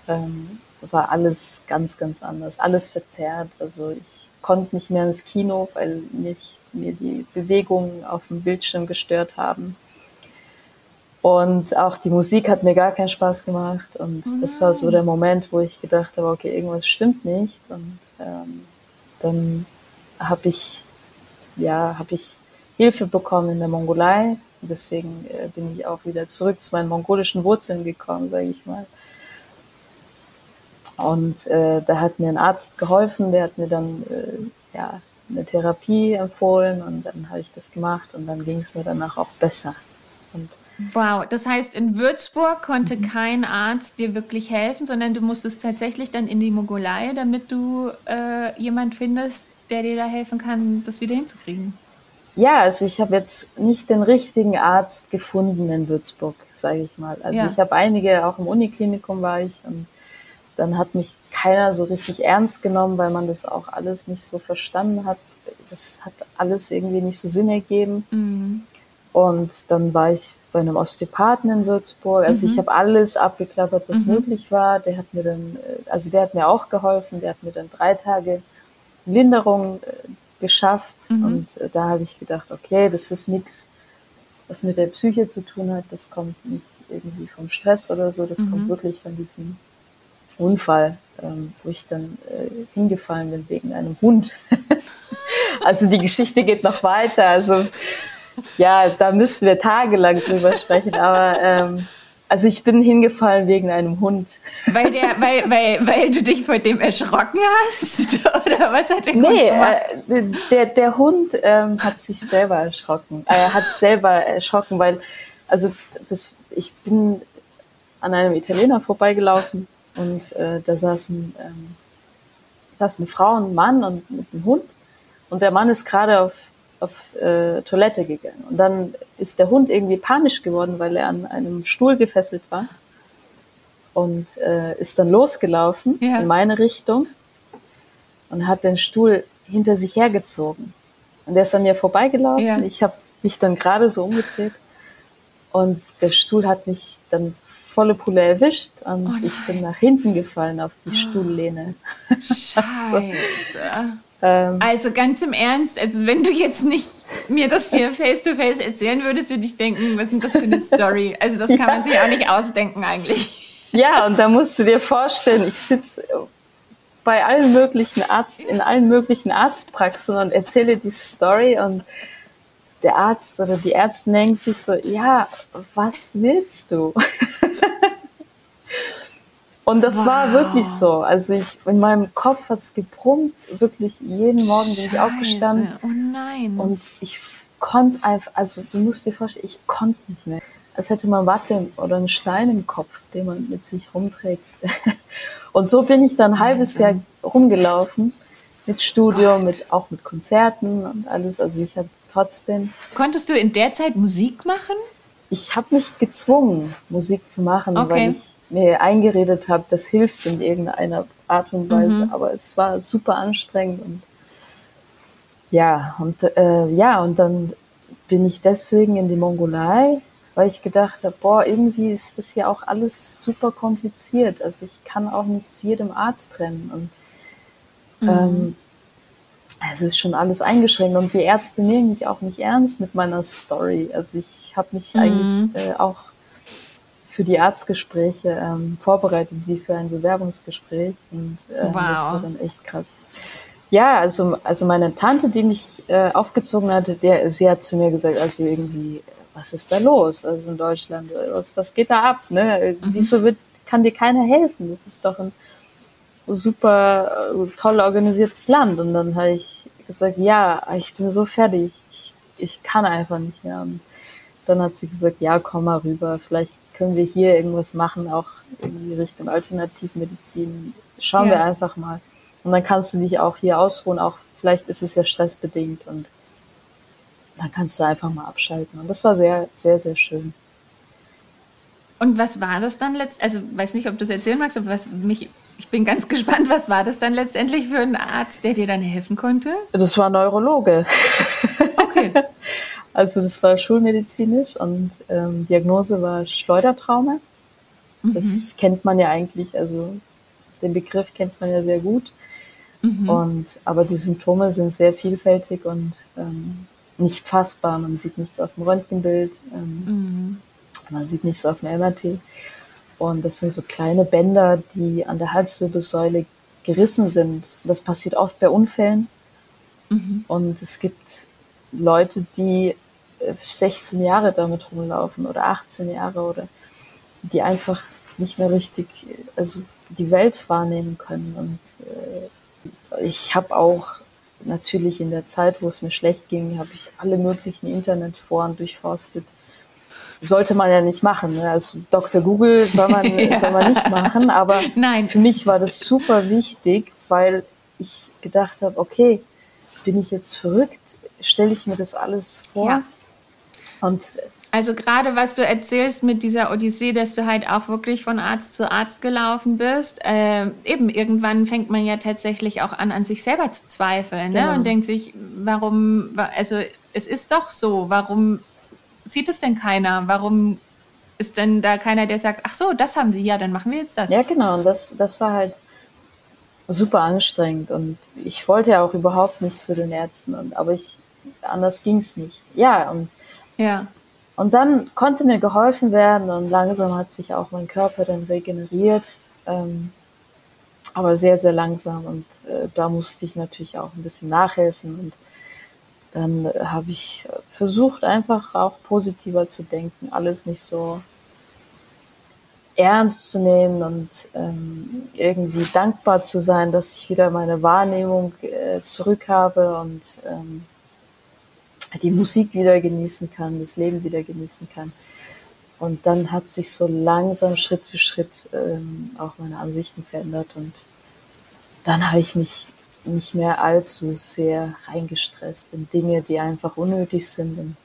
ähm, war alles ganz, ganz anders. Alles verzerrt. Also ich konnte nicht mehr ins Kino, weil mich mir die Bewegungen auf dem Bildschirm gestört haben. Und auch die Musik hat mir gar keinen Spaß gemacht. Und mhm. das war so der Moment, wo ich gedacht habe, okay, irgendwas stimmt nicht. Und ähm, dann habe ich, ja, habe ich Hilfe bekommen in der Mongolei. Deswegen äh, bin ich auch wieder zurück zu meinen mongolischen Wurzeln gekommen, sage ich mal. Und äh, da hat mir ein Arzt geholfen, der hat mir dann äh, ja, eine Therapie empfohlen und dann habe ich das gemacht und dann ging es mir danach auch besser. Und wow, das heißt, in Würzburg konnte mhm. kein Arzt dir wirklich helfen, sondern du musstest tatsächlich dann in die Mogolei, damit du äh, jemand findest, der dir da helfen kann, das wieder hinzukriegen. Ja, also ich habe jetzt nicht den richtigen Arzt gefunden in Würzburg, sage ich mal. Also ja. ich habe einige, auch im Uniklinikum war ich und dann hat mich keiner so richtig ernst genommen, weil man das auch alles nicht so verstanden hat. Das hat alles irgendwie nicht so Sinn ergeben. Mhm. Und dann war ich bei einem Osteopathen in Würzburg. Also mhm. ich habe alles abgeklappert, was mhm. möglich war. Der hat mir dann, äh, also der hat mir auch geholfen. Der hat mir dann drei Tage Linderung äh, geschafft. Mhm. Und äh, da habe ich gedacht, okay, das ist nichts, was mit der Psyche zu tun hat. Das kommt nicht irgendwie vom Stress oder so. Das mhm. kommt wirklich von diesem Unfall, ähm, wo ich dann äh, hingefallen bin wegen einem Hund. also die Geschichte geht noch weiter. Also ja, da müssten wir tagelang drüber sprechen. Aber ähm, also ich bin hingefallen wegen einem Hund. Weil, der, weil, weil, weil du dich vor dem erschrocken hast? Oder was hat der Hund nee, äh, der, der Hund ähm, hat sich selber erschrocken. Er äh, hat selber erschrocken, weil also das, ich bin an einem Italiener vorbeigelaufen und äh, da saßen, ähm, saß eine Frau, ein Mann und mit einem Hund. Und der Mann ist gerade auf, auf äh, Toilette gegangen. Und dann ist der Hund irgendwie panisch geworden, weil er an einem Stuhl gefesselt war. Und äh, ist dann losgelaufen ja. in meine Richtung und hat den Stuhl hinter sich hergezogen. Und der ist an mir vorbeigelaufen. Ja. Ich habe mich dann gerade so umgedreht. Und der Stuhl hat mich dann volle Pulle erwischt und oh ich bin nach hinten gefallen auf die oh. Stuhllehne. Scheiße. Also, ähm, also ganz im Ernst, also wenn du jetzt nicht mir das hier face to face erzählen würdest, würde ich denken, was ist das für eine Story? Also das kann ja. man sich auch nicht ausdenken eigentlich. Ja, und da musst du dir vorstellen, ich sitze bei allen möglichen Arzt, in allen möglichen Arztpraxen und erzähle die Story und der Arzt oder die Ärztin denkt sich so, ja, was willst du? Und das wow. war wirklich so. Also ich, in meinem Kopf hat es gebrummt, wirklich jeden Morgen bin ich aufgestanden. Oh nein. Und ich konnte einfach, also du musst dir vorstellen, ich konnte nicht mehr. Als hätte man Watte oder einen Stein im Kopf, den man mit sich rumträgt. Und so bin ich dann ein halbes Jahr rumgelaufen mit Studium, mit, auch mit Konzerten und alles. Also ich habe trotzdem. Konntest du in der Zeit Musik machen? Ich habe mich gezwungen, Musik zu machen, okay. weil ich mir eingeredet habe, das hilft in irgendeiner Art und Weise. Mhm. Aber es war super anstrengend und ja, und äh, ja, und dann bin ich deswegen in die Mongolei weil ich gedacht habe, boah, irgendwie ist das hier auch alles super kompliziert. Also ich kann auch nicht zu jedem Arzt rennen. Und mhm. ähm, es ist schon alles eingeschränkt und die Ärzte nehmen mich auch nicht ernst mit meiner Story. Also ich habe mich mhm. eigentlich äh, auch für die Arztgespräche ähm, vorbereitet wie für ein Bewerbungsgespräch und äh, wow. das war dann echt krass. Ja, also, also meine Tante, die mich äh, aufgezogen hatte, der, sie hat zu mir gesagt, also irgendwie was ist da los? Also in Deutschland, was, was geht da ab? Ne? Mhm. Wieso wird, kann dir keiner helfen? Das ist doch ein super äh, toll organisiertes Land. Und dann habe ich gesagt, ja, ich bin so fertig. Ich, ich kann einfach nicht mehr. Und dann hat sie gesagt, ja, komm mal rüber. Vielleicht können wir hier irgendwas machen, auch irgendwie Richtung Alternativmedizin. Schauen ja. wir einfach mal. Und dann kannst du dich auch hier ausruhen. Auch vielleicht ist es ja stressbedingt und dann kannst du einfach mal abschalten. Und das war sehr, sehr, sehr schön. Und was war das dann letzt? Also weiß nicht, ob du es erzählen magst, aber was mich, ich bin ganz gespannt, was war das dann letztendlich für ein Arzt, der dir dann helfen konnte? Das war Neurologe. Okay. also das war schulmedizinisch und ähm, Diagnose war Schleudertrauma. Mhm. Das kennt man ja eigentlich, also den Begriff kennt man ja sehr gut. Mhm. Und aber die Symptome sind sehr vielfältig und ähm, nicht fassbar. Man sieht nichts auf dem Röntgenbild, ähm, mhm. man sieht nichts auf dem MRT. Und das sind so kleine Bänder, die an der Halswirbelsäule gerissen sind. Das passiert oft bei Unfällen. Mhm. Und es gibt Leute, die 16 äh, Jahre damit rumlaufen oder 18 Jahre oder die einfach nicht mehr richtig, also die Welt wahrnehmen können. Und äh, ich habe auch natürlich in der Zeit, wo es mir schlecht ging, habe ich alle möglichen Internetforen durchforstet. Sollte man ja nicht machen. Ne? Also Dr. Google soll man, ja. soll man nicht machen, aber Nein. für mich war das super wichtig, weil ich gedacht habe, okay, bin ich jetzt verrückt? Stelle ich mir das alles vor? Ja. Und also gerade was du erzählst mit dieser Odyssee, dass du halt auch wirklich von Arzt zu Arzt gelaufen bist. Äh, eben irgendwann fängt man ja tatsächlich auch an, an sich selber zu zweifeln ne? Genau. und denkt sich, warum, also es ist doch so, warum sieht es denn keiner? Warum ist denn da keiner, der sagt, ach so, das haben sie, ja, dann machen wir jetzt das. Ja, genau, und das, das war halt super anstrengend und ich wollte ja auch überhaupt nicht zu den Ärzten, und, aber ich, anders ging es nicht. Ja, und ja. Und dann konnte mir geholfen werden und langsam hat sich auch mein Körper dann regeneriert, ähm, aber sehr, sehr langsam. Und äh, da musste ich natürlich auch ein bisschen nachhelfen. Und dann äh, habe ich versucht, einfach auch positiver zu denken, alles nicht so ernst zu nehmen und ähm, irgendwie dankbar zu sein, dass ich wieder meine Wahrnehmung äh, zurück habe und ähm, die Musik wieder genießen kann, das Leben wieder genießen kann. Und dann hat sich so langsam Schritt für Schritt ähm, auch meine Ansichten verändert und dann habe ich mich nicht mehr allzu sehr reingestresst in Dinge, die einfach unnötig sind.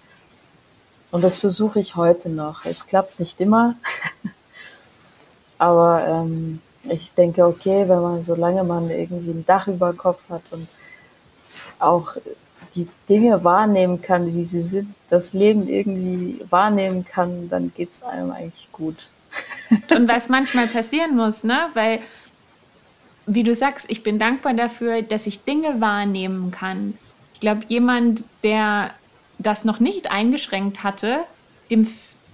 Und, das versuche ich heute noch. Es klappt nicht immer, aber ähm, ich denke, okay, wenn man, solange man irgendwie ein Dach über dem Kopf hat und auch die Dinge wahrnehmen kann, wie sie sind, das Leben irgendwie wahrnehmen kann, dann geht es einem eigentlich gut. Und was manchmal passieren muss, ne? Weil, wie du sagst, ich bin dankbar dafür, dass ich Dinge wahrnehmen kann. Ich glaube, jemand, der das noch nicht eingeschränkt hatte, dem,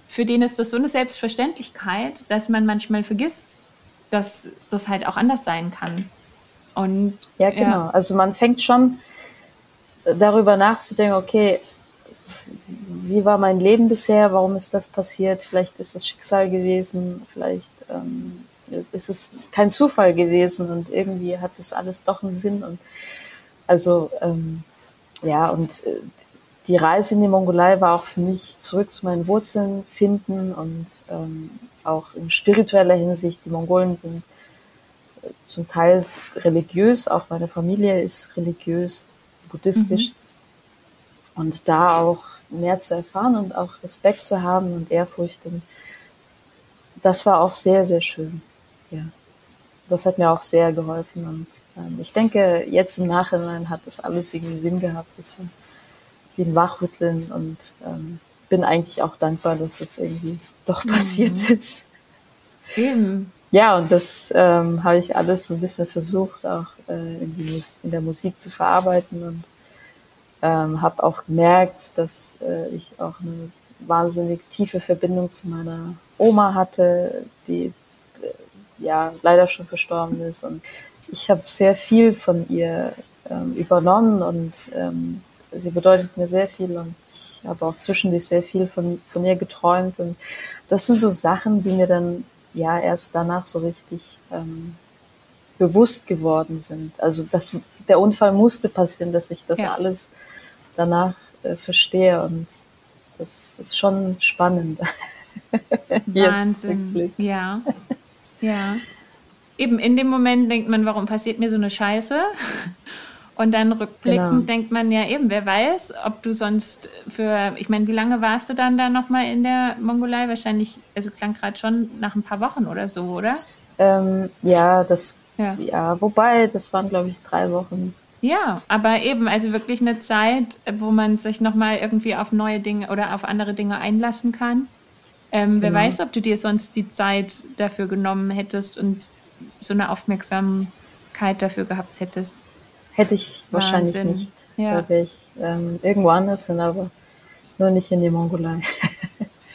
für den ist das so eine Selbstverständlichkeit, dass man manchmal vergisst, dass das halt auch anders sein kann. Und ja, genau. Ja. Also man fängt schon darüber nachzudenken, okay, wie war mein Leben bisher, warum ist das passiert, vielleicht ist es Schicksal gewesen, vielleicht ähm, ist es kein Zufall gewesen und irgendwie hat das alles doch einen Sinn und also ähm, ja und äh, die Reise in die Mongolei war auch für mich zurück zu meinen Wurzeln finden und ähm, auch in spiritueller Hinsicht. Die Mongolen sind äh, zum Teil religiös, auch meine Familie ist religiös, buddhistisch. Mhm. Und da auch mehr zu erfahren und auch Respekt zu haben und Ehrfurcht. Und das war auch sehr, sehr schön. Ja. Das hat mir auch sehr geholfen. Und ähm, ich denke, jetzt im Nachhinein hat das alles irgendwie Sinn gehabt. Das war wie ein Wachrütteln und ähm, bin eigentlich auch dankbar, dass es irgendwie doch passiert mhm. ist. Eben. Ja, und das ähm, habe ich alles so ein bisschen versucht, auch äh, in, die, in der Musik zu verarbeiten und ähm, habe auch gemerkt, dass äh, ich auch eine wahnsinnig tiefe Verbindung zu meiner Oma hatte, die äh, ja leider schon verstorben ist und ich habe sehr viel von ihr ähm, übernommen und ähm, sie bedeutet mir sehr viel und ich habe auch zwischendurch sehr viel von, von ihr geträumt. Und das sind so Sachen, die mir dann ja erst danach so richtig ähm, bewusst geworden sind. Also das, der Unfall musste passieren, dass ich das ja. alles danach äh, verstehe und das ist schon spannend. Wahnsinn. Ja. Ja. Eben in dem Moment denkt man, warum passiert mir so eine Scheiße? Und dann rückblickend genau. denkt man ja eben, wer weiß, ob du sonst für, ich meine, wie lange warst du dann da nochmal in der Mongolei? Wahrscheinlich, also klang gerade schon nach ein paar Wochen oder so, oder? Ähm, ja, das, ja. ja, wobei, das waren, glaube ich, drei Wochen. Ja, aber eben, also wirklich eine Zeit, wo man sich nochmal irgendwie auf neue Dinge oder auf andere Dinge einlassen kann. Ähm, wer genau. weiß, ob du dir sonst die Zeit dafür genommen hättest und so eine Aufmerksamkeit dafür gehabt hättest. Hätte ich wahrscheinlich Wahnsinn. nicht. Ja. Da wäre ich ähm, irgendwo anders hin, aber nur nicht in die Mongolei.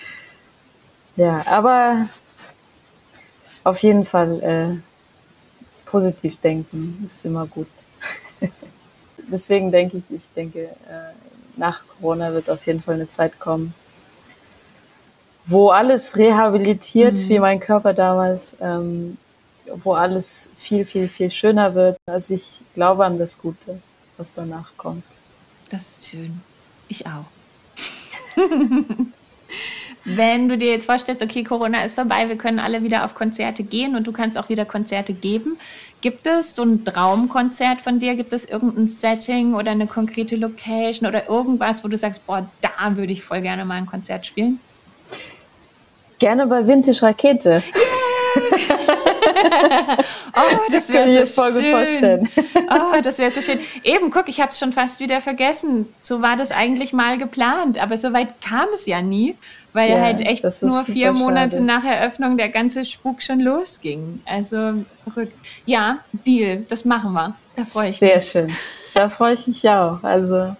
ja, aber auf jeden Fall äh, positiv denken ist immer gut. Deswegen denke ich, ich denke, äh, nach Corona wird auf jeden Fall eine Zeit kommen, wo alles rehabilitiert, mhm. wie mein Körper damals, ähm, wo alles viel, viel, viel schöner wird. Also ich glaube an das Gute, was danach kommt. Das ist schön. Ich auch. Wenn du dir jetzt vorstellst, okay, Corona ist vorbei, wir können alle wieder auf Konzerte gehen und du kannst auch wieder Konzerte geben. Gibt es so ein Traumkonzert von dir? Gibt es irgendein Setting oder eine konkrete Location oder irgendwas, wo du sagst, boah, da würde ich voll gerne mal ein Konzert spielen? Gerne bei Vintage Rakete. oh, das wäre so voll schön. Gut vorstellen. oh, das wäre so schön. Eben, guck, ich habe es schon fast wieder vergessen. So war das eigentlich mal geplant, aber so weit kam es ja nie, weil ja, halt echt nur vier Monate schade. nach Eröffnung der ganze Spuk schon losging. Also verrückt. Ja, Deal, das machen wir. Da freue ich Sehr mich. Sehr schön. Da freue ich mich auch. Also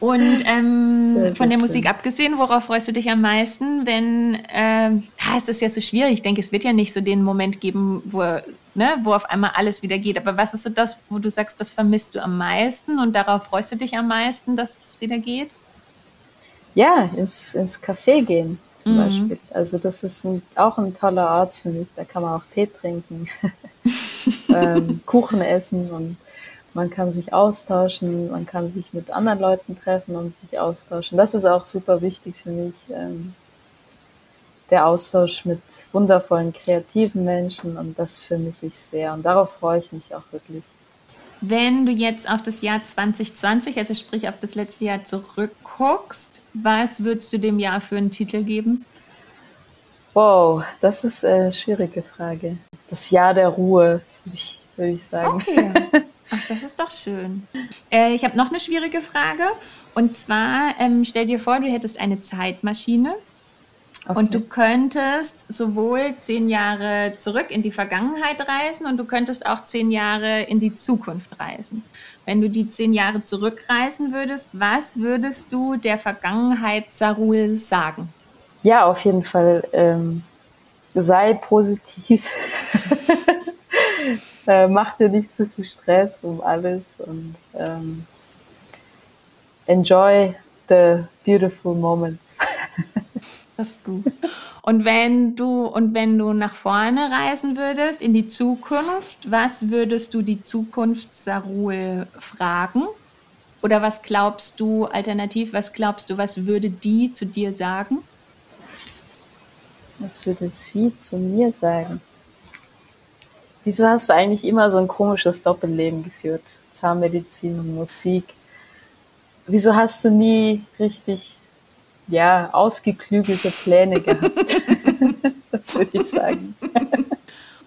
und ähm, sehr, sehr von der schön. Musik abgesehen, worauf freust du dich am meisten, wenn, äh, es ist ja so schwierig, ich denke, es wird ja nicht so den Moment geben, wo, ne, wo auf einmal alles wieder geht, aber was ist so das, wo du sagst, das vermisst du am meisten und darauf freust du dich am meisten, dass es das wieder geht? Ja, ins, ins Café gehen zum mhm. Beispiel. Also das ist ein, auch ein toller Ort für mich, da kann man auch Tee trinken, ähm, Kuchen essen und man kann sich austauschen, man kann sich mit anderen Leuten treffen und sich austauschen. Das ist auch super wichtig für mich. Ähm, der Austausch mit wundervollen, kreativen Menschen und das vermisse ich sehr und darauf freue ich mich auch wirklich. Wenn du jetzt auf das Jahr 2020, also sprich auf das letzte Jahr zurückguckst, was würdest du dem Jahr für einen Titel geben? Wow, das ist eine schwierige Frage. Das Jahr der Ruhe, würde ich, würde ich sagen. Okay. Ach, das ist doch schön. Äh, ich habe noch eine schwierige Frage. Und zwar, ähm, stell dir vor, du hättest eine Zeitmaschine Okay. Und du könntest sowohl zehn Jahre zurück in die Vergangenheit reisen und du könntest auch zehn Jahre in die Zukunft reisen. Wenn du die zehn Jahre zurückreisen würdest, was würdest du der Vergangenheit Sarul sagen? Ja, auf jeden Fall. Ähm, sei positiv. äh, mach dir nicht zu viel Stress um alles und ähm, enjoy the beautiful moments. Das ist gut. Und wenn du und wenn du nach vorne reisen würdest in die Zukunft, was würdest du die Zukunft Sarul fragen? Oder was glaubst du alternativ, was glaubst du, was würde die zu dir sagen? Was würde sie zu mir sagen? Wieso hast du eigentlich immer so ein komisches Doppelleben geführt? Zahnmedizin und Musik. Wieso hast du nie richtig ja, ausgeklügelte Pläne gehabt. das würde ich sagen.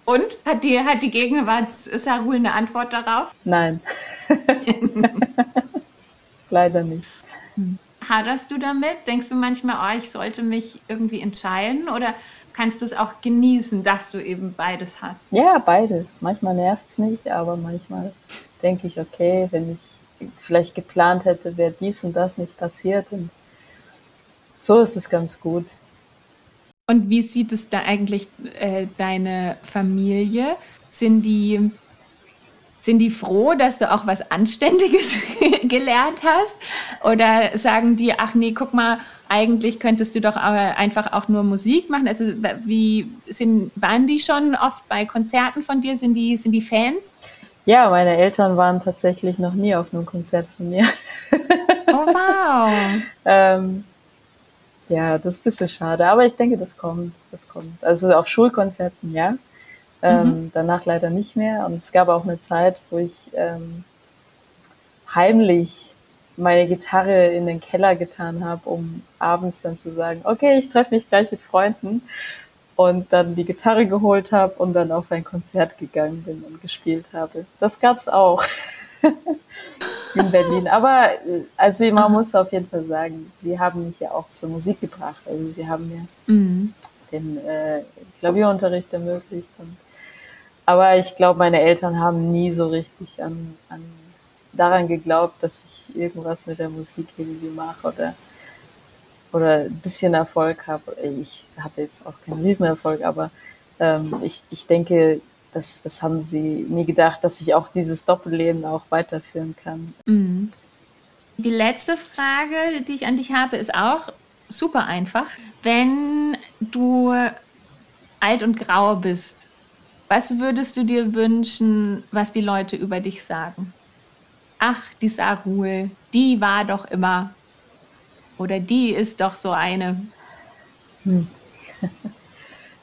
Und hat die, hat die Gegenwart Sarul eine Antwort darauf? Nein. Leider nicht. Haderst du damit? Denkst du manchmal, oh, ich sollte mich irgendwie entscheiden? Oder kannst du es auch genießen, dass du eben beides hast? Ja, beides. Manchmal nervt es mich, aber manchmal denke ich, okay, wenn ich vielleicht geplant hätte, wäre dies und das nicht passiert. Und so ist es ganz gut. Und wie sieht es da eigentlich äh, deine Familie? Sind die, sind die froh, dass du auch was Anständiges gelernt hast? Oder sagen die, ach nee, guck mal, eigentlich könntest du doch einfach auch nur Musik machen? Also wie sind, waren die schon oft bei Konzerten von dir? Sind die, sind die Fans? Ja, meine Eltern waren tatsächlich noch nie auf einem Konzert von mir. Oh wow. ähm, ja, das ist ein bisschen schade, aber ich denke, das kommt, das kommt. Also auf Schulkonzerten, ja. Ähm, mhm. Danach leider nicht mehr. Und es gab auch eine Zeit, wo ich ähm, heimlich meine Gitarre in den Keller getan habe, um abends dann zu sagen, okay, ich treffe mich gleich mit Freunden und dann die Gitarre geholt habe und dann auf ein Konzert gegangen bin und gespielt habe. Das gab's auch. in Berlin. Aber also man muss auf jeden Fall sagen, sie haben mich ja auch zur Musik gebracht. Also sie haben mir mhm. den äh, Klavierunterricht ermöglicht. Und, aber ich glaube, meine Eltern haben nie so richtig an, an daran geglaubt, dass ich irgendwas mit der Musik irgendwie mache oder oder ein bisschen Erfolg habe. Ich habe jetzt auch keinen Riesenerfolg, aber ähm, ich, ich denke, das, das haben sie nie gedacht, dass ich auch dieses Doppelleben auch weiterführen kann. Mhm. Die letzte Frage, die ich an dich habe, ist auch super einfach. Wenn du alt und grau bist, was würdest du dir wünschen, was die Leute über dich sagen? Ach, die Sarul, die war doch immer. Oder die ist doch so eine. Hm.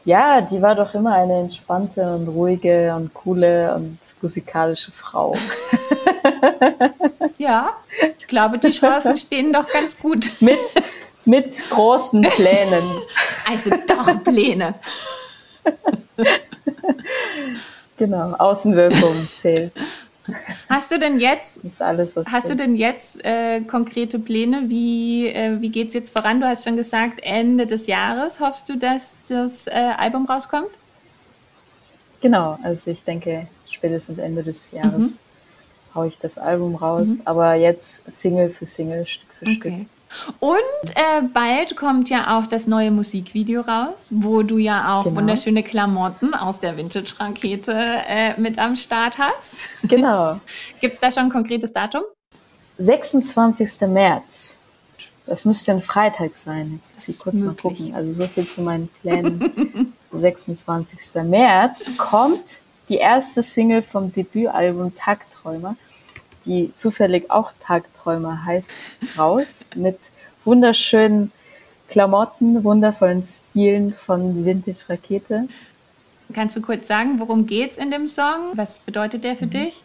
Ja, die war doch immer eine entspannte und ruhige und coole und musikalische Frau. ja, ich glaube, die Chancen stehen doch ganz gut. Mit, mit großen Plänen. Also doch Pläne. genau, Außenwirkung zählt. Hast du denn jetzt, hast du denn jetzt äh, konkrete Pläne? Wie, äh, wie geht es jetzt voran? Du hast schon gesagt, Ende des Jahres hoffst du, dass das äh, Album rauskommt? Genau, also ich denke, spätestens Ende des Jahres mhm. haue ich das Album raus, mhm. aber jetzt Single für Single, Stück für okay. Stück. Und äh, bald kommt ja auch das neue Musikvideo raus, wo du ja auch genau. wunderschöne Klamotten aus der Vintage-Rakete äh, mit am Start hast. Genau. Gibt es da schon ein konkretes Datum? 26. März. Das müsste ein Freitag sein. Jetzt muss ich kurz mal gucken. Also so viel zu meinen Plänen. 26. März kommt die erste Single vom Debütalbum Tagträumer die zufällig auch Tagträumer heißt, raus mit wunderschönen Klamotten, wundervollen Stilen von Vintage Rakete. Kannst du kurz sagen, worum geht's in dem Song? Was bedeutet der für mhm. dich?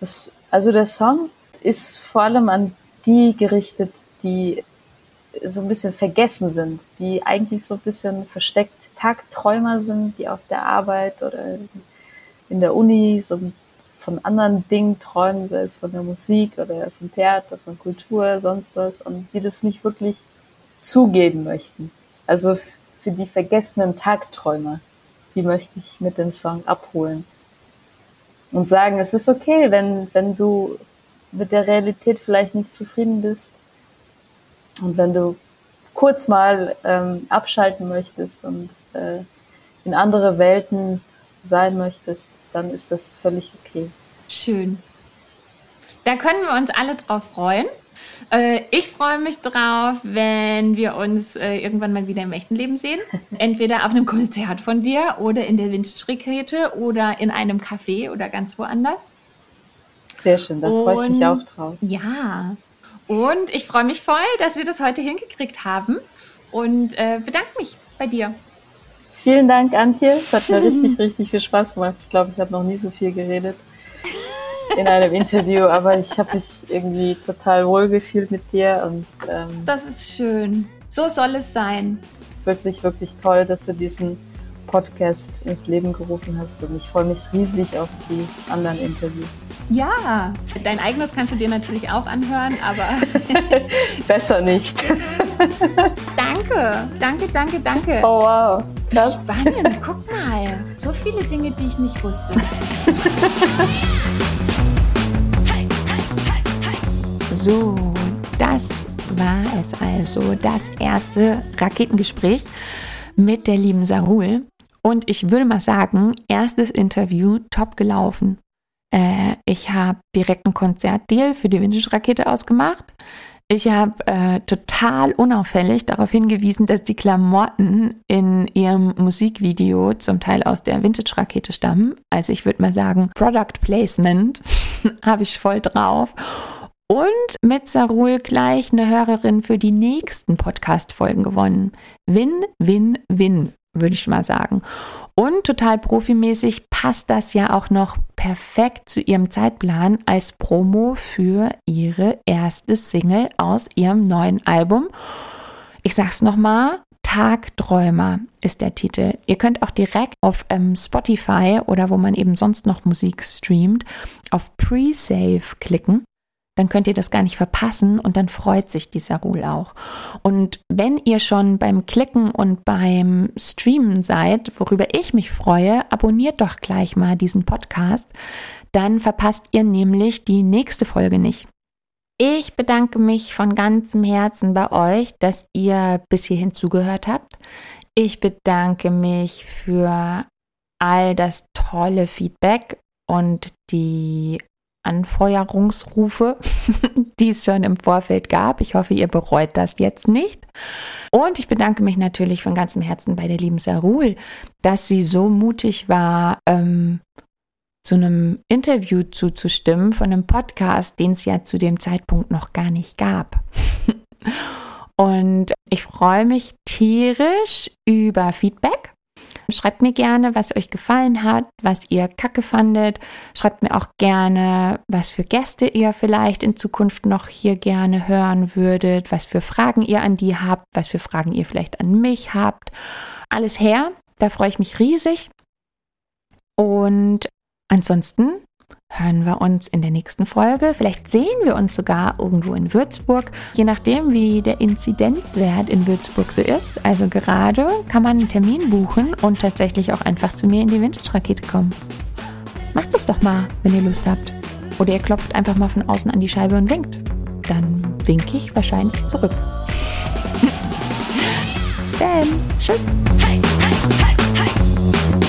Das, also der Song ist vor allem an die gerichtet, die so ein bisschen vergessen sind, die eigentlich so ein bisschen versteckt Tagträumer sind, die auf der Arbeit oder in der Uni so ein von anderen Dingen träumen, es von der Musik oder vom Theater, von Kultur, sonst was, und die das nicht wirklich zugeben möchten. Also für die vergessenen Tagträumer, die möchte ich mit dem Song abholen. Und sagen, es ist okay, wenn, wenn du mit der Realität vielleicht nicht zufrieden bist und wenn du kurz mal ähm, abschalten möchtest und äh, in andere Welten sein möchtest, dann ist das völlig okay. Schön. Da können wir uns alle drauf freuen. Äh, ich freue mich drauf, wenn wir uns äh, irgendwann mal wieder im echten Leben sehen. Entweder auf einem Konzert von dir oder in der Vintage-Rakete oder in einem Café oder ganz woanders. Sehr schön, da freue ich mich auch drauf. Ja, und ich freue mich voll, dass wir das heute hingekriegt haben und äh, bedanke mich bei dir. Vielen Dank, Antje. Es hat mir richtig, richtig viel Spaß gemacht. Ich glaube, ich habe noch nie so viel geredet in einem Interview, aber ich habe mich irgendwie total wohl gefühlt mit dir und ähm, das ist schön. So soll es sein. Wirklich, wirklich toll, dass du diesen Podcast ins Leben gerufen hast und ich freue mich riesig auf die anderen Interviews. Ja, dein eigenes kannst du dir natürlich auch anhören, aber besser nicht. danke, danke, danke, danke. Oh wow, krass. Spannend, guck mal, so viele Dinge, die ich nicht wusste. so, das war es also, das erste Raketengespräch mit der lieben Sarul. Und ich würde mal sagen, erstes Interview top gelaufen. Äh, ich habe direkt einen Konzertdeal für die Vintage-Rakete ausgemacht. Ich habe äh, total unauffällig darauf hingewiesen, dass die Klamotten in ihrem Musikvideo zum Teil aus der Vintage-Rakete stammen. Also ich würde mal sagen, Product Placement habe ich voll drauf. Und mit Sarul gleich eine Hörerin für die nächsten Podcast-Folgen gewonnen. Win, win, win würde ich mal sagen. Und total profimäßig passt das ja auch noch perfekt zu ihrem Zeitplan als Promo für ihre erste Single aus ihrem neuen Album. Ich sag's nochmal, Tagträumer ist der Titel. Ihr könnt auch direkt auf ähm, Spotify oder wo man eben sonst noch Musik streamt, auf Pre-Save klicken dann könnt ihr das gar nicht verpassen und dann freut sich dieser Rule auch. Und wenn ihr schon beim Klicken und beim Streamen seid, worüber ich mich freue, abonniert doch gleich mal diesen Podcast, dann verpasst ihr nämlich die nächste Folge nicht. Ich bedanke mich von ganzem Herzen bei euch, dass ihr bis hierhin zugehört habt. Ich bedanke mich für all das tolle Feedback und die Anfeuerungsrufe, die es schon im Vorfeld gab. Ich hoffe, ihr bereut das jetzt nicht. Und ich bedanke mich natürlich von ganzem Herzen bei der lieben Sarul, dass sie so mutig war, ähm, zu einem Interview zuzustimmen von einem Podcast, den es ja zu dem Zeitpunkt noch gar nicht gab. Und ich freue mich tierisch über Feedback. Schreibt mir gerne, was euch gefallen hat, was ihr kacke fandet. Schreibt mir auch gerne, was für Gäste ihr vielleicht in Zukunft noch hier gerne hören würdet, was für Fragen ihr an die habt, was für Fragen ihr vielleicht an mich habt. Alles her, da freue ich mich riesig. Und ansonsten hören wir uns in der nächsten Folge. Vielleicht sehen wir uns sogar irgendwo in Würzburg, je nachdem, wie der Inzidenzwert in Würzburg so ist. Also gerade kann man einen Termin buchen und tatsächlich auch einfach zu mir in die Vintage-Rakete kommen. Macht es doch mal, wenn ihr Lust habt. Oder ihr klopft einfach mal von außen an die Scheibe und winkt. Dann winke ich wahrscheinlich zurück. Bis dann. Tschüss. Hey, hey, hey,